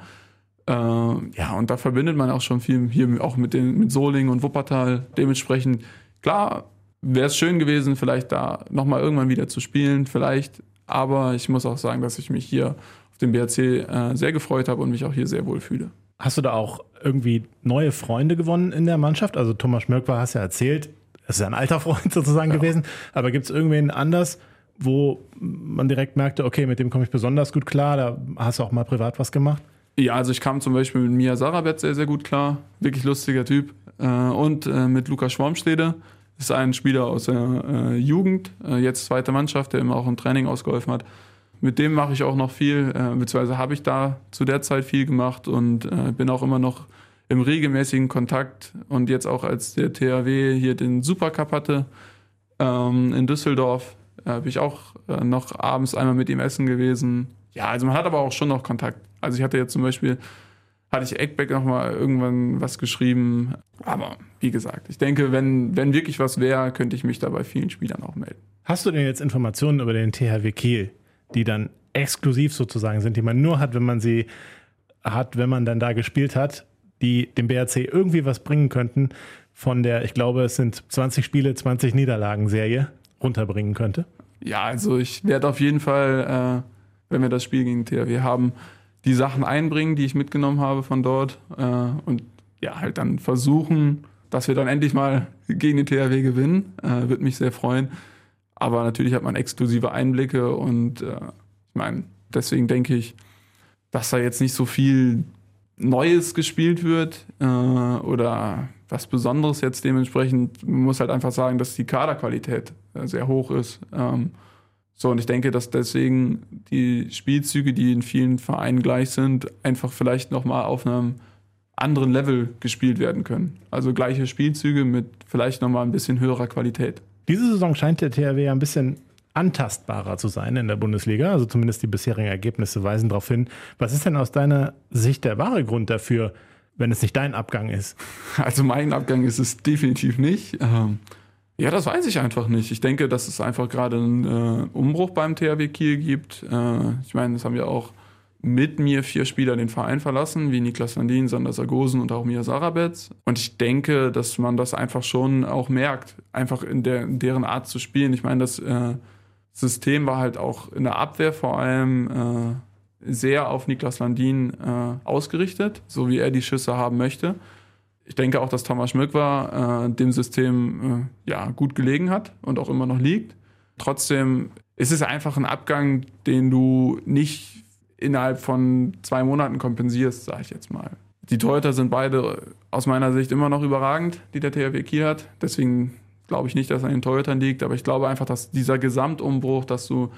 Äh, ja, und da verbindet man auch schon viel hier auch mit, den, mit Solingen und Wuppertal. Dementsprechend, klar, wäre es schön gewesen, vielleicht da nochmal irgendwann wieder zu spielen, vielleicht. Aber ich muss auch sagen, dass ich mich hier auf dem BRC äh, sehr gefreut habe und mich auch hier sehr wohl fühle.
Hast du da auch irgendwie neue Freunde gewonnen in der Mannschaft? Also Thomas Schmirk war, hast ja erzählt, das ist ja ein alter <laughs> Freund sozusagen gewesen. Aber gibt es irgendwen anders, wo man direkt merkte, okay, mit dem komme ich besonders gut klar, da hast du auch mal privat was gemacht?
Ja, also ich kam zum Beispiel mit Mia Sarabet sehr, sehr gut klar. Wirklich lustiger Typ. Äh, und äh, mit Lukas Schwarmstede. Ist ein Spieler aus der äh, Jugend, jetzt zweite Mannschaft, der immer auch im Training ausgeholfen hat. Mit dem mache ich auch noch viel, äh, beziehungsweise habe ich da zu der Zeit viel gemacht und äh, bin auch immer noch im regelmäßigen Kontakt. Und jetzt auch als der THW hier den Supercup hatte ähm, in Düsseldorf, äh, habe ich auch äh, noch abends einmal mit ihm essen gewesen. Ja, also man hat aber auch schon noch Kontakt. Also ich hatte jetzt zum Beispiel, hatte ich Eckbeck noch mal irgendwann was geschrieben. Aber wie gesagt, ich denke, wenn, wenn wirklich was wäre, könnte ich mich da bei vielen Spielern auch melden.
Hast du denn jetzt Informationen über den THW Kiel, die dann exklusiv sozusagen sind, die man nur hat, wenn man sie hat, wenn man dann da gespielt hat, die dem BRC irgendwie was bringen könnten, von der, ich glaube, es sind 20 Spiele, 20 Niederlagen Serie runterbringen könnte?
Ja, also ich werde auf jeden Fall, äh, wenn wir das Spiel gegen THW haben, die Sachen einbringen, die ich mitgenommen habe von dort äh, und ja, halt dann versuchen, dass wir dann endlich mal gegen den THW gewinnen. Äh, Würde mich sehr freuen. Aber natürlich hat man exklusive Einblicke und äh, ich meine, deswegen denke ich, dass da jetzt nicht so viel Neues gespielt wird äh, oder was Besonderes jetzt dementsprechend. Man muss halt einfach sagen, dass die Kaderqualität äh, sehr hoch ist. Ähm, so, und ich denke, dass deswegen die Spielzüge, die in vielen Vereinen gleich sind, einfach vielleicht nochmal auf einem anderen Level gespielt werden können. Also gleiche Spielzüge mit vielleicht nochmal ein bisschen höherer Qualität.
Diese Saison scheint der THW ja ein bisschen antastbarer zu sein in der Bundesliga. Also zumindest die bisherigen Ergebnisse weisen darauf hin. Was ist denn aus deiner Sicht der wahre Grund dafür, wenn es nicht dein Abgang ist?
Also mein Abgang ist es definitiv nicht. Ähm, ja, das weiß ich einfach nicht. Ich denke, dass es einfach gerade einen äh, Umbruch beim THW Kiel gibt. Äh, ich meine, das haben ja auch mit mir vier Spieler den Verein verlassen, wie Niklas Landin, Sander Sargosen und auch Mia Sarabetz. Und ich denke, dass man das einfach schon auch merkt, einfach in, der, in deren Art zu spielen. Ich meine, das äh, System war halt auch in der Abwehr vor allem äh, sehr auf Niklas Landin äh, ausgerichtet, so wie er die Schüsse haben möchte. Ich denke auch, dass Thomas Schmück war, äh, dem System äh, ja, gut gelegen hat und auch immer noch liegt. Trotzdem ist es einfach ein Abgang, den du nicht innerhalb von zwei Monaten kompensierst, sage ich jetzt mal. Die Torhüter sind beide aus meiner Sicht immer noch überragend, die der THW Kiel hat. Deswegen glaube ich nicht, dass es an den Torhütern liegt, aber ich glaube einfach, dass dieser Gesamtumbruch, dass du ein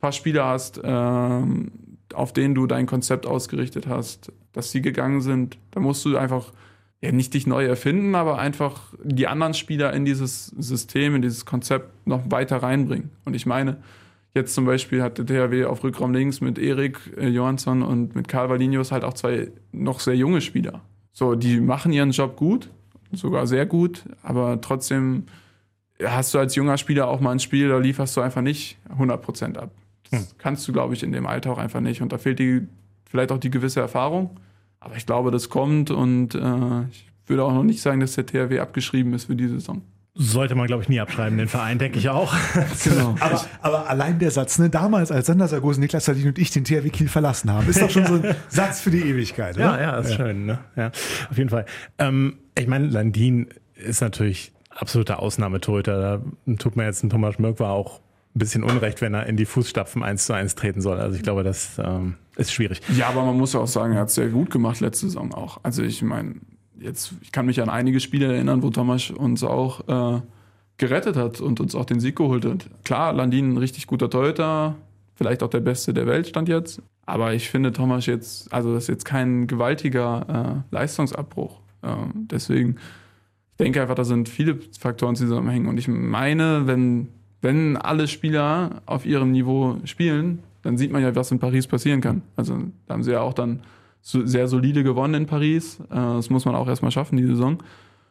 paar Spieler hast, ähm, auf denen du dein Konzept ausgerichtet hast, dass sie gegangen sind, da musst du einfach ja nicht dich neu erfinden, aber einfach die anderen Spieler in dieses System, in dieses Konzept noch weiter reinbringen. Und ich meine, Jetzt zum Beispiel hat der THW auf Rückraum links mit Erik äh, Johansson und mit Karl Valinius halt auch zwei noch sehr junge Spieler. So, die machen ihren Job gut, sogar sehr gut, aber trotzdem hast du als junger Spieler auch mal ein Spiel, da lieferst du einfach nicht 100% ab. Das hm. kannst du, glaube ich, in dem Alter auch einfach nicht. Und da fehlt die, vielleicht auch die gewisse Erfahrung. Aber ich glaube, das kommt und äh, ich würde auch noch nicht sagen, dass der THW abgeschrieben ist für die Saison.
Sollte man, glaube ich, nie abschreiben, den Verein, denke ich auch. <laughs>
genau. <laughs> aber, aber, allein der Satz, ne, damals, als Sander Sargosen, Niklas Salin und ich den THW Kiel verlassen haben, ist doch schon so ein <laughs> Satz für die Ewigkeit, oder?
Ja, ja, ist ja. schön, ne? Ja, auf jeden Fall. Ähm, ich meine, Landin ist natürlich absoluter Ausnahmetorhüter. Da tut mir jetzt ein Thomas Schmörk war auch ein bisschen unrecht, wenn er in die Fußstapfen eins zu eins treten soll. Also ich glaube, das ähm, ist schwierig.
Ja, aber man muss ja auch sagen, er hat es sehr gut gemacht letzte Saison auch. Also ich meine, jetzt, ich kann mich an einige Spiele erinnern, wo Thomas uns auch äh, gerettet hat und uns auch den Sieg geholt hat. Klar, Landin ein richtig guter Torhüter, vielleicht auch der Beste der Welt stand jetzt. Aber ich finde Thomas jetzt, also das ist jetzt kein gewaltiger äh, Leistungsabbruch. Äh, deswegen, ich denke einfach, da sind viele Faktoren zusammenhängen. Und ich meine, wenn, wenn alle Spieler auf ihrem Niveau spielen, dann sieht man ja, was in Paris passieren kann. Also da haben sie ja auch dann sehr solide gewonnen in Paris. Äh, das muss man auch erstmal schaffen, die Saison.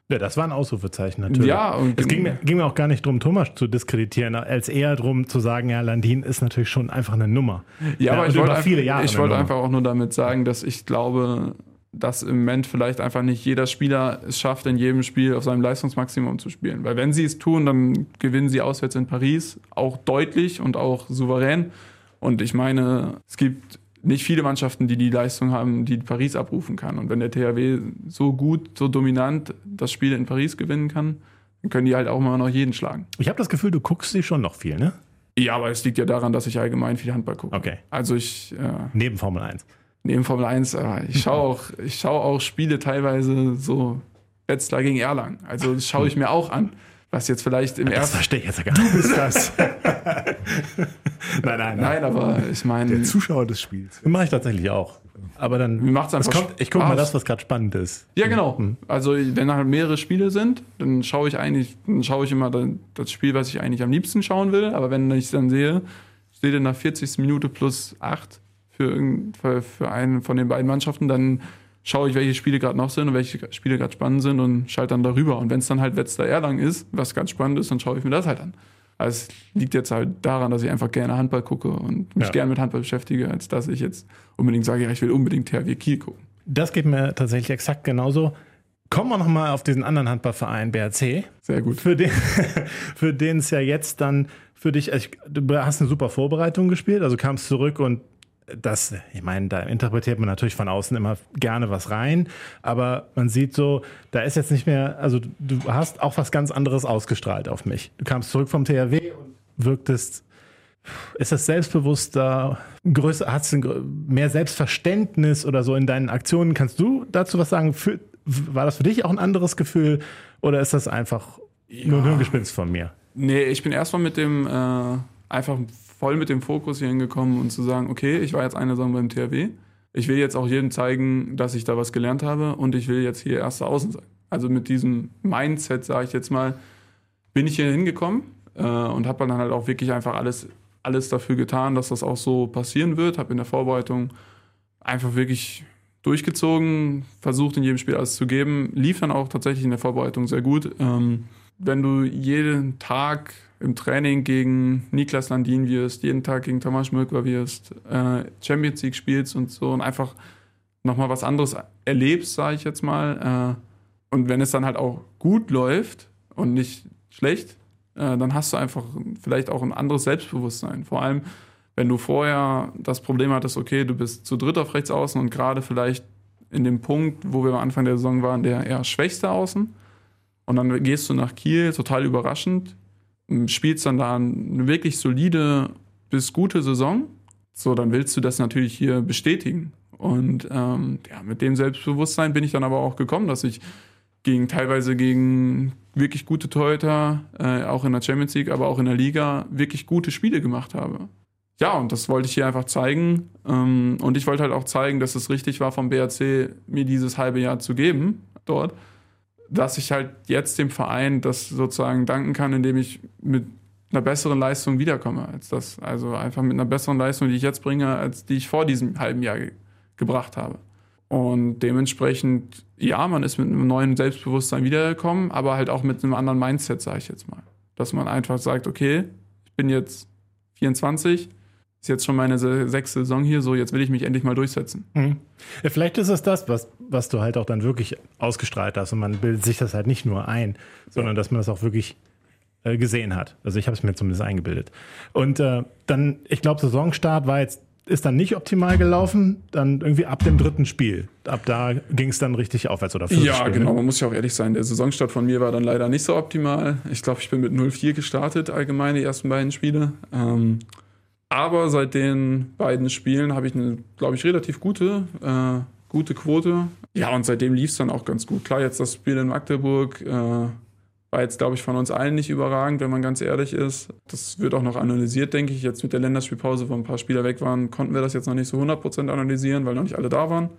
Ja, das war ein Ausrufezeichen natürlich.
Ja,
es ging mir, ging mir auch gar nicht darum, Thomas zu diskreditieren, als eher darum zu sagen, ja, Landin ist natürlich schon einfach eine Nummer.
Ja, aber ich wollte, einfach, ich wollte einfach auch nur damit sagen, dass ich glaube, dass im Moment vielleicht einfach nicht jeder Spieler es schafft, in jedem Spiel auf seinem Leistungsmaximum zu spielen. Weil wenn sie es tun, dann gewinnen sie auswärts in Paris, auch deutlich und auch souverän. Und ich meine, es gibt nicht viele Mannschaften, die die Leistung haben, die Paris abrufen kann. Und wenn der THW so gut, so dominant das Spiel in Paris gewinnen kann, dann können die halt auch immer noch jeden schlagen.
Ich habe das Gefühl, du guckst sie schon noch viel, ne?
Ja, aber es liegt ja daran, dass ich allgemein viel Handball gucke.
Okay.
Also ich. Äh,
neben Formel 1.
Neben Formel 1, äh, ich schaue auch, ich schaue auch Spiele teilweise so Wetzlar gegen Erlangen. Also das schaue ich mir auch an. Was jetzt vielleicht im
ersten.
Das
verstehe ich jetzt gar nicht.
Du bist das. <laughs>
nein, nein, nein. Nein, aber ich meine.
Der Zuschauer des Spiels.
Mache ich tatsächlich auch. Aber dann.
Mir macht's einfach
kommt, ich gucke mal das, was gerade spannend ist.
Ja, genau. Mhm. Also, wenn halt mehrere Spiele sind, dann schaue ich eigentlich, dann schaue ich immer das Spiel, was ich eigentlich am liebsten schauen will. Aber wenn ich dann sehe, steht in der 40. Minute plus 8 für, für, für einen von den beiden Mannschaften, dann schaue ich, welche Spiele gerade noch sind und welche Spiele gerade spannend sind und schalte dann darüber. Und wenn es dann halt Wetzlar Erlang ist, was ganz spannend ist, dann schaue ich mir das halt an. Also es liegt jetzt halt daran, dass ich einfach gerne Handball gucke und mich ja. gerne mit Handball beschäftige, als dass ich jetzt unbedingt sage, ja, ich will unbedingt THW Kiel gucken.
Das geht mir tatsächlich exakt genauso. Kommen wir nochmal auf diesen anderen Handballverein BRC.
Sehr gut.
Für den, <laughs> für den es ja jetzt dann für dich, also ich, du hast eine super Vorbereitung gespielt, also kamst zurück und das, ich meine, da interpretiert man natürlich von außen immer gerne was rein, aber man sieht so, da ist jetzt nicht mehr, also du hast auch was ganz anderes ausgestrahlt auf mich. Du kamst zurück vom THW und wirktest, ist das selbstbewusster, größer, hast du mehr Selbstverständnis oder so in deinen Aktionen? Kannst du dazu was sagen? Für, war das für dich auch ein anderes Gefühl oder ist das einfach ja. nur ein Hirngespinst von mir?
Nee, ich bin erstmal mit dem, äh, einfach voll mit dem Fokus hier hingekommen und zu sagen, okay, ich war jetzt eine Saison beim THW. Ich will jetzt auch jedem zeigen, dass ich da was gelernt habe und ich will jetzt hier erster Außen sein. Also mit diesem Mindset, sage ich jetzt mal, bin ich hier hingekommen äh, und habe dann halt auch wirklich einfach alles, alles dafür getan, dass das auch so passieren wird. Habe in der Vorbereitung einfach wirklich durchgezogen, versucht in jedem Spiel alles zu geben, lief dann auch tatsächlich in der Vorbereitung sehr gut. Ähm, wenn du jeden Tag im Training gegen Niklas Landin wirst, jeden Tag gegen Thomas Schmöcker wirst, äh, Champions League spielst und so und einfach nochmal was anderes erlebst, sage ich jetzt mal. Äh, und wenn es dann halt auch gut läuft und nicht schlecht, äh, dann hast du einfach vielleicht auch ein anderes Selbstbewusstsein. Vor allem, wenn du vorher das Problem hattest, okay, du bist zu dritt auf rechts außen und gerade vielleicht in dem Punkt, wo wir am Anfang der Saison waren, der eher schwächste Außen. Und dann gehst du nach Kiel, total überraschend, spielst dann da eine wirklich solide bis gute Saison, so dann willst du das natürlich hier bestätigen. Und ähm, ja, mit dem Selbstbewusstsein bin ich dann aber auch gekommen, dass ich gegen teilweise gegen wirklich gute Torhüter, äh, auch in der Champions League, aber auch in der Liga, wirklich gute Spiele gemacht habe. Ja, und das wollte ich hier einfach zeigen. Ähm, und ich wollte halt auch zeigen, dass es richtig war, vom BRC mir dieses halbe Jahr zu geben dort dass ich halt jetzt dem Verein das sozusagen danken kann, indem ich mit einer besseren Leistung wiederkomme als das. Also einfach mit einer besseren Leistung, die ich jetzt bringe, als die ich vor diesem halben Jahr ge gebracht habe. Und dementsprechend, ja, man ist mit einem neuen Selbstbewusstsein wiedergekommen, aber halt auch mit einem anderen Mindset, sage ich jetzt mal. Dass man einfach sagt, okay, ich bin jetzt 24, ist jetzt schon meine sechste Saison hier, so jetzt will ich mich endlich mal durchsetzen. Mhm.
Ja, vielleicht ist es das, was, was du halt auch dann wirklich ausgestrahlt hast und man bildet sich das halt nicht nur ein, sondern dass man das auch wirklich äh, gesehen hat. Also ich habe es mir zumindest eingebildet. Und äh, dann, ich glaube, Saisonstart war jetzt ist dann nicht optimal gelaufen, dann irgendwie ab dem dritten Spiel. Ab da ging es dann richtig aufwärts oder
Ja, Spiel, genau, ne? man muss ja auch ehrlich sein. Der Saisonstart von mir war dann leider nicht so optimal. Ich glaube, ich bin mit 0-4 gestartet, allgemein die ersten beiden Spiele. Ähm, aber seit den beiden Spielen habe ich eine, glaube ich, relativ gute, äh, gute Quote. Ja, und seitdem lief es dann auch ganz gut. Klar, jetzt das Spiel in Magdeburg äh, war jetzt, glaube ich, von uns allen nicht überragend, wenn man ganz ehrlich ist. Das wird auch noch analysiert, denke ich. Jetzt mit der Länderspielpause, wo ein paar Spieler weg waren, konnten wir das jetzt noch nicht so 100% analysieren, weil noch nicht alle da waren.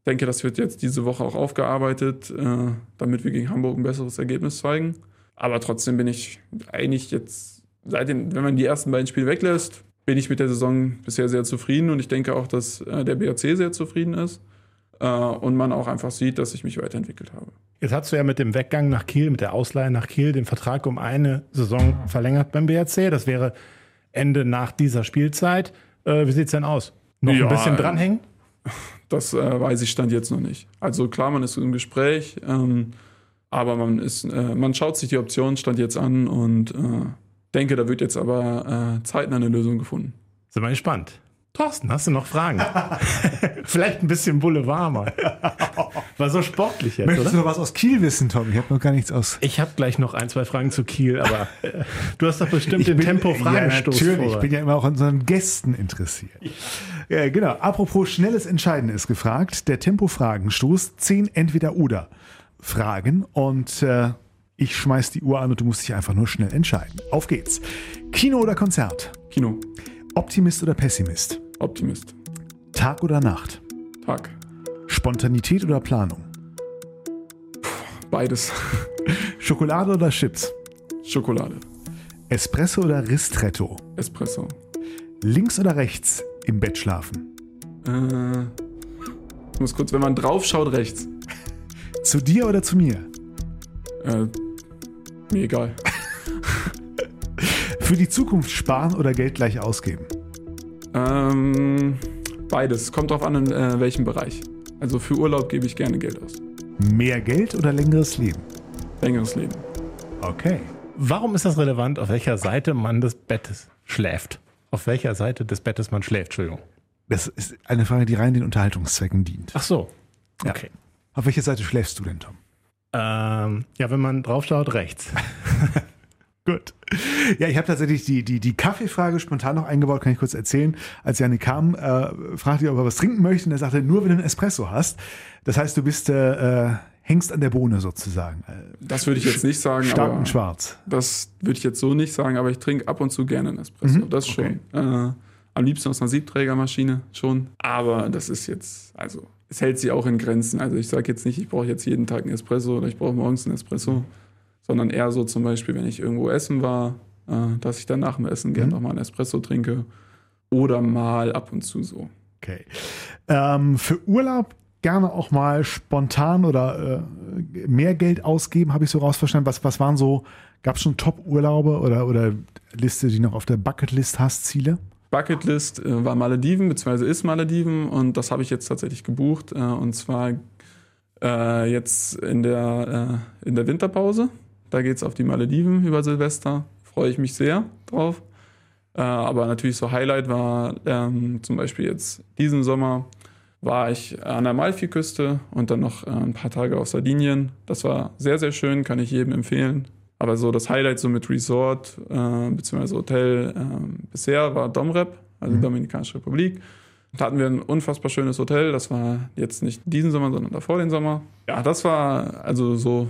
Ich denke, das wird jetzt diese Woche auch aufgearbeitet, äh, damit wir gegen Hamburg ein besseres Ergebnis zeigen. Aber trotzdem bin ich eigentlich jetzt, seit den, wenn man die ersten beiden Spiele weglässt, bin ich mit der Saison bisher sehr zufrieden und ich denke auch, dass äh, der BRC sehr zufrieden ist äh, und man auch einfach sieht, dass ich mich weiterentwickelt habe.
Jetzt hast du ja mit dem Weggang nach Kiel, mit der Ausleihe nach Kiel, den Vertrag um eine Saison verlängert beim BRC. Das wäre Ende nach dieser Spielzeit. Äh, wie sieht es denn aus? Noch ja, ein bisschen dranhängen? <laughs>
Das weiß ich stand jetzt noch nicht. Also klar, man ist im Gespräch, ähm, aber man ist, man schaut sich die Option stand jetzt an und denke, da wird jetzt aber äh, zeitnah eine Lösung gefunden.
Sind wir gespannt. Thorsten, hast du noch Fragen? <laughs> Vielleicht ein bisschen Boulevard mal. War so sportlich jetzt,
Möchtest
oder?
du noch was aus Kiel wissen, Tom? Ich habe noch gar nichts aus.
Ich habe gleich noch ein, zwei Fragen zu Kiel, aber äh, du hast doch bestimmt ich den Tempo-Fragenstoß.
Ja, natürlich. Ich bin ja immer auch an unseren Gästen interessiert. Ja. ja, genau. Apropos schnelles Entscheiden ist gefragt. Der Tempo-Fragenstoß. Zehn Entweder-Oder. Fragen und äh, ich schmeiß die Uhr an und du musst dich einfach nur schnell entscheiden. Auf geht's. Kino oder Konzert?
Kino.
Optimist oder Pessimist?
Optimist.
Tag oder Nacht?
Tag.
Spontanität oder Planung?
Beides. <laughs>
Schokolade oder Chips?
Schokolade.
Espresso oder Ristretto?
Espresso.
Links oder rechts im Bett schlafen?
Äh, ich muss kurz, wenn man drauf schaut, rechts.
Zu dir oder zu mir?
Äh, mir egal. <laughs>
Für die Zukunft sparen oder Geld gleich ausgeben?
Ähm, beides. Kommt drauf an, in äh, welchem Bereich. Also für Urlaub gebe ich gerne Geld aus.
Mehr Geld oder längeres Leben?
Längeres Leben.
Okay.
Warum ist das relevant, auf welcher Seite man des Bettes schläft? Auf welcher Seite des Bettes man schläft, Entschuldigung.
Das ist eine Frage, die rein den Unterhaltungszwecken dient.
Ach so.
Ja.
Okay.
Auf welcher Seite schläfst du denn, Tom?
Ähm, ja, wenn man drauf schaut, rechts. <laughs>
Gut. Ja, ich habe tatsächlich die, die, die Kaffeefrage spontan noch eingebaut, kann ich kurz erzählen. Als Janik kam, äh, fragte ich, ob er was trinken möchte und er sagte, nur wenn du einen Espresso hast. Das heißt, du bist äh, äh, hängst an der Bohne sozusagen.
Das würde ich jetzt nicht sagen,
Stark
aber
und schwarz.
das würde ich jetzt so nicht sagen, aber ich trinke ab und zu gerne einen Espresso.
Mhm,
Das schon. Äh, am liebsten aus einer Siebträgermaschine schon. Aber das ist jetzt, also es hält sich auch in Grenzen. Also ich sage jetzt nicht, ich brauche jetzt jeden Tag einen Espresso oder ich brauche morgens einen Espresso, sondern eher so zum Beispiel, wenn ich irgendwo essen war, äh, dass ich dann nach dem Essen gerne noch mal einen Espresso trinke. Oder mal ab und zu so.
Okay. Ähm, für Urlaub gerne auch mal spontan oder äh, mehr Geld ausgeben, habe ich so rausverstanden. Was, was waren so, gab es schon Top-Urlaube oder, oder Liste, die noch auf der Bucketlist hast, Ziele?
Bucketlist äh, war Malediven, beziehungsweise ist Malediven und das habe ich jetzt tatsächlich gebucht. Äh, und zwar äh, jetzt in der, äh, in der Winterpause. Da geht es auf die Malediven über Silvester. Freue ich mich sehr drauf. Äh, aber natürlich so Highlight war ähm, zum Beispiel jetzt diesen Sommer war ich an der Amalfiküste und dann noch äh, ein paar Tage auf Sardinien. Das war sehr, sehr schön, kann ich jedem empfehlen. Aber so das Highlight so mit Resort äh, bzw. Hotel äh, bisher war Domrep, also Dominikanische Republik. Da hatten wir ein unfassbar schönes Hotel. Das war jetzt nicht diesen Sommer, sondern davor den Sommer. Ja, das war also so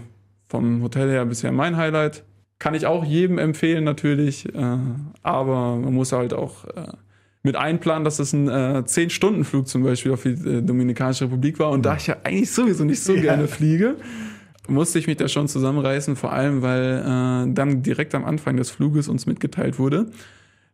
vom Hotel her bisher mein Highlight. Kann ich auch jedem empfehlen natürlich, äh, aber man muss halt auch äh, mit einplanen, dass es ein äh, 10-Stunden-Flug zum Beispiel auf die äh, Dominikanische Republik war. Und da ich ja eigentlich sowieso nicht so <laughs> gerne fliege, musste ich mich da schon zusammenreißen, vor allem weil äh, dann direkt am Anfang des Fluges uns mitgeteilt wurde,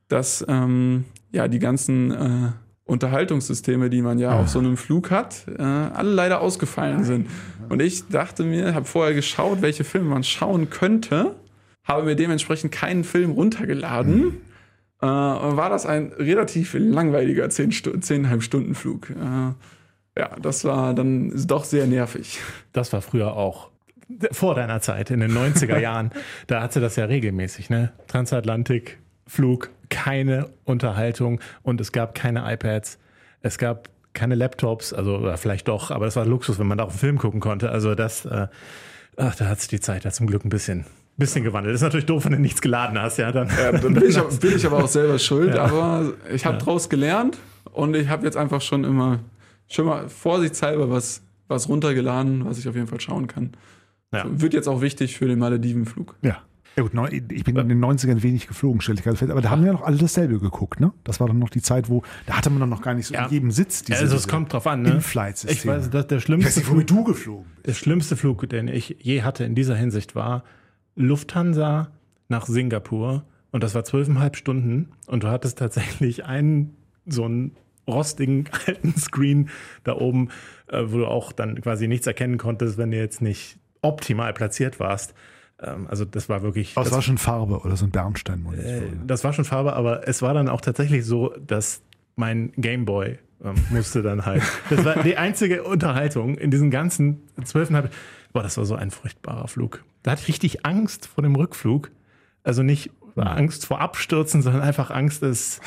dass ähm, ja die ganzen äh, Unterhaltungssysteme, die man ja auf so einem Flug hat, äh, alle leider ausgefallen sind. Und ich dachte mir, habe vorher geschaut, welche Filme man schauen könnte, habe mir dementsprechend keinen Film runtergeladen. Äh, und war das ein relativ langweiliger 10 Stu 10,5 Stunden Flug. Äh, ja, das war dann doch sehr nervig.
Das war früher auch vor deiner Zeit, in den 90er <laughs> Jahren. Da hatte das ja regelmäßig, ne? Transatlantik, Flug, keine Unterhaltung und es gab keine iPads. Es gab keine Laptops, also oder vielleicht doch, aber das war Luxus, wenn man da auch einen Film gucken konnte. Also das, äh, ach, da hat sich die Zeit ja zum Glück ein bisschen, bisschen gewandelt. ist natürlich doof, wenn du nichts geladen hast, ja. Dann,
Ja, dann <laughs> bin ich, aber- bin ich aber auch selber <laughs> schuld, aber ich habe draus gelernt und ich habe jetzt einfach schon immer, schon mal vorsichtshalber was, was runtergeladen, was ich auf jeden Fall schauen kann.
Ja.
Wird jetzt auch wichtig für den Maledivenflug.
Ja. Ja gut, ich bin in den 90ern wenig geflogen, stelle ich gerade fest. Aber da haben wir ja noch alle dasselbe geguckt, ne? Das war dann noch die Zeit, wo, da hatte man dann noch gar nicht so
Ja.
in jedem Sitz diese
also es kommt drauf an, ne?
In-Flight-Systeme.
Ich weiß, dass der
Ich
schlimmste
weiß nicht,
Flug,
womit du geflogen bist.
der schlimmste Flug, den ich je hatte in dieser Hinsicht war Lufthansa nach Singapur und das war zwölfeinhalb Stunden und du hattest tatsächlich einen so einen rostigen <laughs> alten Screen da oben, äh, wo du auch dann quasi nichts erkennen konntest, wenn du jetzt nicht optimal platziert warst. Ähm, also das war wirklich.
Es
das,
war schon Farbe oder so ein Bernstein-Monitor.
äh, das war schon Farbe, aber es war dann auch tatsächlich so, dass mein Gameboy ähm, musste dann halt. <laughs> Das war die einzige Unterhaltung in diesen ganzen zwölfeinhalb. Boah, das war so ein furchtbarer Flug. Da hatte ich richtig Angst vor dem Rückflug. Also nicht Angst vor Abstürzen, sondern einfach Angst, es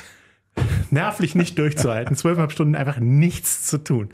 nervlich nicht durchzuhalten. <laughs> Zwölfeinhalb Stunden einfach nichts zu tun.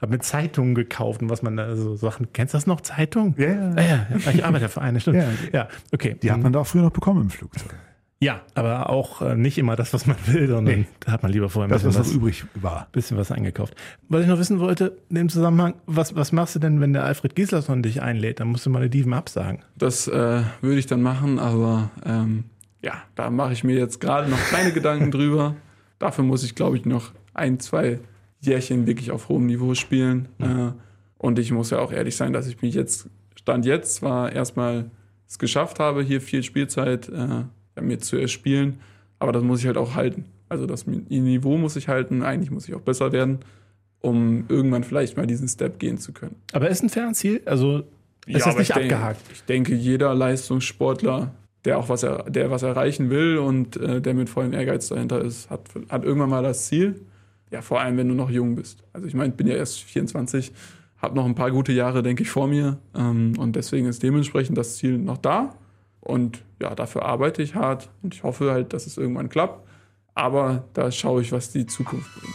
Hab mir Zeitungen gekauft und was man da so Sachen. Kennst du das noch? Zeitung?
Ja, ja.
Ah, ja, ja. Ich arbeite für eine Stunde.
Ja.
Ja, okay.
Die hat man da auch früher noch bekommen im Flugzeug.
Ja, aber auch äh, nicht immer das, was man will, sondern
Nee.
da hat man lieber vorher ein
Das,
bisschen
was
was,
noch übrig war.
bisschen was eingekauft. Was ich noch wissen wollte, in dem Zusammenhang, was, was machst du denn, wenn der Alfred Gislason dich einlädt? Dann musst du Malediven absagen.
Das äh, würde ich dann machen, aber ähm, ja, da mache ich mir jetzt gerade noch keine Gedanken <laughs> drüber. Dafür muss ich, glaube ich, noch ein, zwei Jährchen wirklich auf hohem Niveau spielen. Äh, und ich muss ja auch ehrlich sein, dass ich mich jetzt, Stand jetzt, zwar erstmal es geschafft habe, hier viel Spielzeit äh, ja, mir zu erspielen, aber das muss ich halt auch halten. Also das Niveau muss ich halten, eigentlich muss ich auch besser werden, um irgendwann vielleicht mal diesen Step gehen zu können.
Aber ist ein Fernziel? Also ist das
aber
nicht
ich denke-
abgehakt?
ich denke, jeder Leistungssportler, der auch was, er, der was erreichen will und äh, der mit vollem Ehrgeiz dahinter ist, hat, hat irgendwann mal das Ziel. Ja, vor allem, wenn du noch jung bist. Also ich meine, ich bin ja erst 24, habe noch ein paar gute Jahre, denke ich, vor mir. Ähm, und deswegen ist dementsprechend das Ziel noch da. Und ja, dafür arbeite ich hart und ich hoffe halt, dass es irgendwann klappt. Aber da schaue ich, was die Zukunft bringt.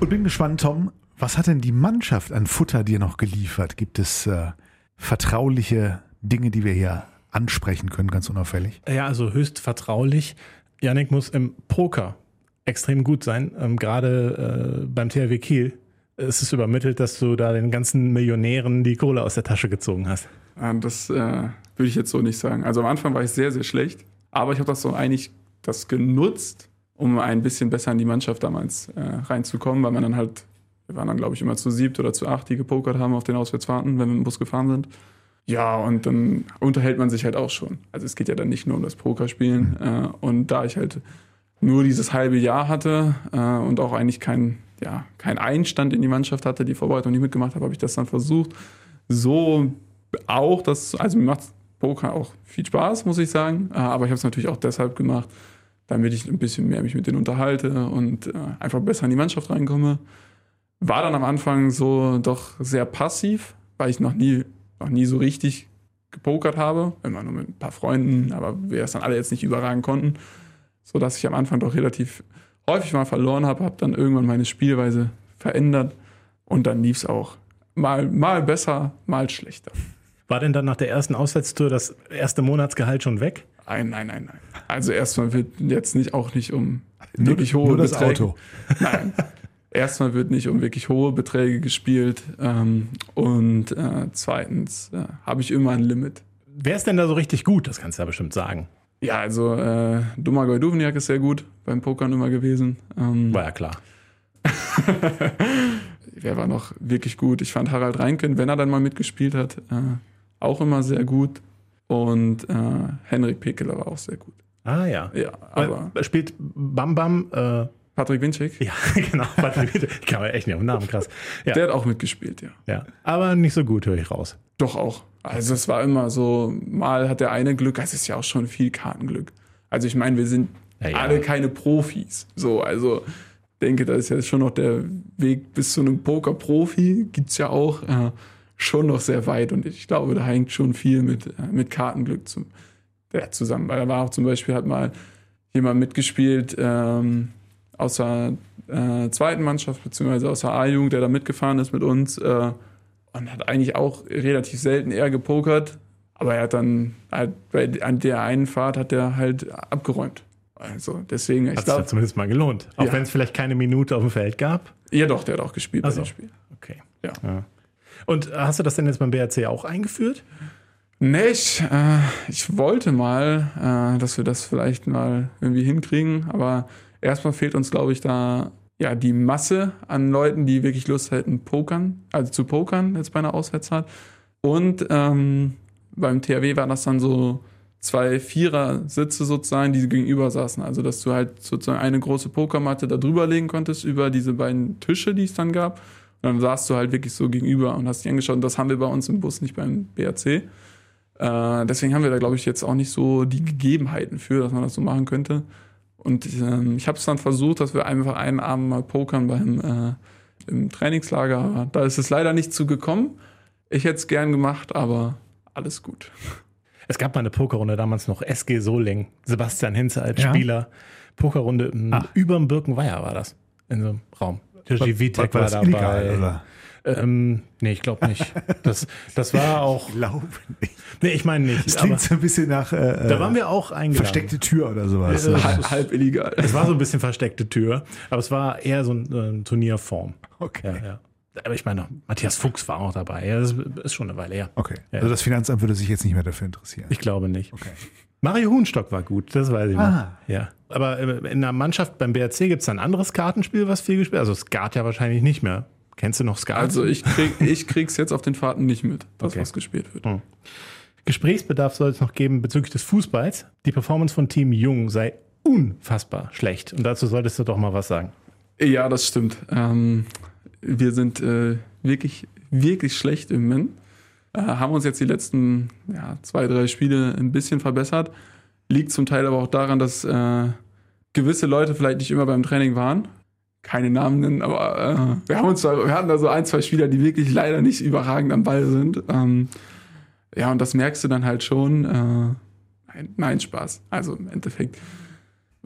Und bin gespannt, Tom, was hat denn die Mannschaft an Futter dir noch geliefert? Gibt es äh, vertrauliche Dinge, die wir hier ansprechen können, ganz unauffällig?
Ja, also höchst vertraulich. Yannick muss im Poker extrem gut sein. Ähm, Gerade äh, beim THW Kiel ist es übermittelt, dass du da den ganzen Millionären die Kohle aus der Tasche gezogen hast.
Ähm, das äh, würde ich jetzt so nicht sagen. Also am Anfang war ich sehr, sehr schlecht, aber ich habe das so eigentlich das genutzt, um ein bisschen besser in die Mannschaft damals äh, reinzukommen, weil man dann halt, wir waren dann glaube ich immer zu siebt oder zu acht, die gepokert haben auf den Auswärtsfahrten, wenn wir mit dem Bus gefahren sind. Ja, und dann unterhält man sich halt auch schon. Also es geht ja dann nicht nur um das Pokerspielen. Äh, und da ich halt nur dieses halbe Jahr hatte äh, und auch eigentlich kein, ja, kein Einstand in die Mannschaft hatte, die Vorbereitung nicht mitgemacht habe, habe ich das dann versucht. So auch, dass, also mir macht Poker auch viel Spaß, muss ich sagen. Äh, aber ich habe es natürlich auch deshalb gemacht, damit ich ein bisschen mehr mich mit denen unterhalte und äh, einfach besser in die Mannschaft reinkomme. War dann am Anfang so doch sehr passiv, weil ich noch nie noch nie so richtig gepokert habe, immer nur mit ein paar Freunden, aber wir das dann alle jetzt nicht überragen konnten, so dass ich am Anfang doch relativ häufig mal verloren habe, habe dann irgendwann meine Spielweise verändert und dann lief es auch mal, mal besser, mal schlechter.
War denn dann nach der ersten Auswärtstour das erste Monatsgehalt schon weg?
Nein, nein, nein, nein. Also erstmal wird jetzt nicht auch nicht um wirklich hohe
nur das
Beträge.
Auto.
Nein. Erstmal wird nicht um wirklich hohe Beträge gespielt ähm, und äh, zweitens äh, habe ich immer ein Limit.
Wer ist denn da so richtig gut? Das kannst du ja bestimmt sagen.
Ja, also äh, Domagoj Duvniak ist sehr gut beim Pokern immer gewesen. Ähm,
War ja klar. <laughs>
wer war noch wirklich gut? Ich fand Harald Reinken, wenn er dann mal mitgespielt hat, äh, auch immer sehr gut. Und äh, Henrik Pekeler war auch sehr gut.
Ah ja.
Ja, aber
Aber spielt Bam Bam, äh,
Patrick Winczek,
ja, <laughs> genau. ich kann mir echt nicht auf den Namen, krass. Ja,
der hat auch mitgespielt, ja.
ja. Aber nicht so gut, höre ich raus.
Doch auch. Also es war immer so, mal hat der eine Glück, es ist ja auch schon viel Kartenglück. Also ich meine, wir sind
Ja, ja.
alle keine Profis. So, also denke, da ist ja schon noch der Weg bis zu einem Poker-Profi, gibt's ja auch, äh, schon noch sehr weit. Und ich glaube, da hängt schon viel mit, äh, mit Kartenglück zu, ja, zusammen. Weil da war auch zum Beispiel, hat mal jemand mitgespielt ähm, aus der äh, zweiten Mannschaft, beziehungsweise aus der A-Jugend, der da mitgefahren ist mit uns. Äh, und hat eigentlich auch relativ selten eher gepokert. Aber er hat dann halt bei, an der einen Fahrt hat er halt abgeräumt. Also deswegen, ich
Hat ja
glaube,
zumindest mal gelohnt. Auch
Ja.
wenn es vielleicht keine Minute auf dem Feld gab.
ja doch, der hat auch gespielt
Ach
bei dem Spiel.
Okay.
Ja.
Und hast du das denn jetzt beim BRC auch eingeführt?
Nee, ich, äh, ich wollte mal, äh, dass wir das vielleicht mal irgendwie hinkriegen, aber erstmal fehlt uns, glaube ich, da ja die Masse an Leuten, die wirklich Lust hätten, pokern, also zu pokern jetzt bei einer Auswärtsfahrt. Und ähm, beim THW waren das dann so zwei Vierer-Sitze sozusagen, die gegenüber saßen. Also dass du halt sozusagen eine große Pokermatte da drüber legen konntest, über diese beiden Tische, die es dann gab. Und dann saßt du halt wirklich so gegenüber und hast dich angeschaut. Und das haben wir bei uns im Bus nicht beim BRC. Äh, deswegen haben wir da, glaube ich, jetzt auch nicht so die Gegebenheiten für, dass man das so machen könnte. Und ähm, ich habe es dann versucht, dass wir einfach einen Abend mal pokern beim äh, im Trainingslager. Aber da ist es leider nicht zu gekommen. Ich hätte es gern gemacht, aber alles gut.
Es gab mal eine Pokerrunde damals noch, SG Soling, Sebastian Hinze als
Ja.
Spieler. Pokerrunde m,
Ah.
überm Birkenweiher war das, in so einem Raum. Jogi Vitek war,
das
dabei.
illegal, oder?
Ähm, nee, ich glaube nicht. Das, das war auch.
Glaube nicht.
Nee, ich meine nicht.
Das klingt so ein bisschen nach äh,
da waren wir auch eingeladen.
versteckte Tür oder sowas.
Äh,
Halb, halb illegal.
Es war so ein bisschen versteckte Tür, aber es war eher so ein, äh, ein Turnierform.
Okay.
Ja, ja. Aber ich meine, Matthias Fuchs war auch dabei. Ja, das ist schon eine Weile her.
Okay.
Ja.
Also das Finanzamt würde sich jetzt nicht mehr dafür interessieren.
Ich glaube nicht.
Okay.
Mario Huhnstock war gut, das weiß ich noch.
Ah.
Ja. Aber äh, in der Mannschaft beim BRC gibt es ein anderes Kartenspiel, was viel gespielt Also Skat ja wahrscheinlich nicht mehr. Kennst du noch Skat?
Also ich, krieg, ich krieg's jetzt auf den Fahrten nicht mit, dass
Okay.
was gespielt wird.
Hm. Gesprächsbedarf soll es noch geben bezüglich des Fußballs. Die Performance von Team Jung sei unfassbar schlecht. Und dazu solltest du doch mal was sagen.
Ja, das stimmt. Ähm, wir sind äh, wirklich, wirklich schlecht im Moment. Äh, haben uns jetzt die letzten ja, zwei, drei Spiele ein bisschen verbessert. Liegt zum Teil aber auch daran, dass äh, gewisse Leute vielleicht nicht immer beim Training waren. Keine Namen nennen, aber äh, wir, haben uns da, wir hatten da so ein, zwei Spieler, die wirklich leider nicht überragend am Ball sind. Ähm, ja, und das merkst du dann halt schon. Äh, nein, nein, Spaß. Also im Endeffekt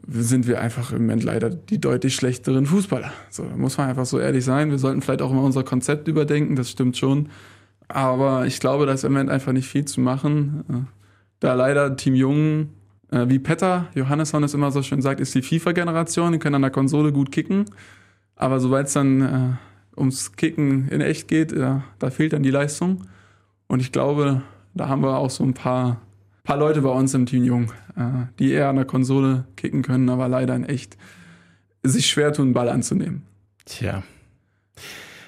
sind wir einfach im Moment leider die deutlich schlechteren Fußballer. So, muss man einfach so ehrlich sein. Wir sollten vielleicht auch immer unser Konzept überdenken, das stimmt schon. Aber ich glaube, da ist im Moment einfach nicht viel zu machen. Äh, da leider Team Jungen, wie Petter, Johannesson es immer so schön sagt, ist die FIFA-Generation, die können an der Konsole gut kicken. Aber sobald es dann äh, ums Kicken in echt geht, ja, da fehlt dann die Leistung. Und ich glaube, da haben wir auch so ein paar, paar Leute bei uns im Team Jung, äh, die eher an der Konsole kicken können, aber leider in echt sich schwer tun, einen Ball anzunehmen.
Tja.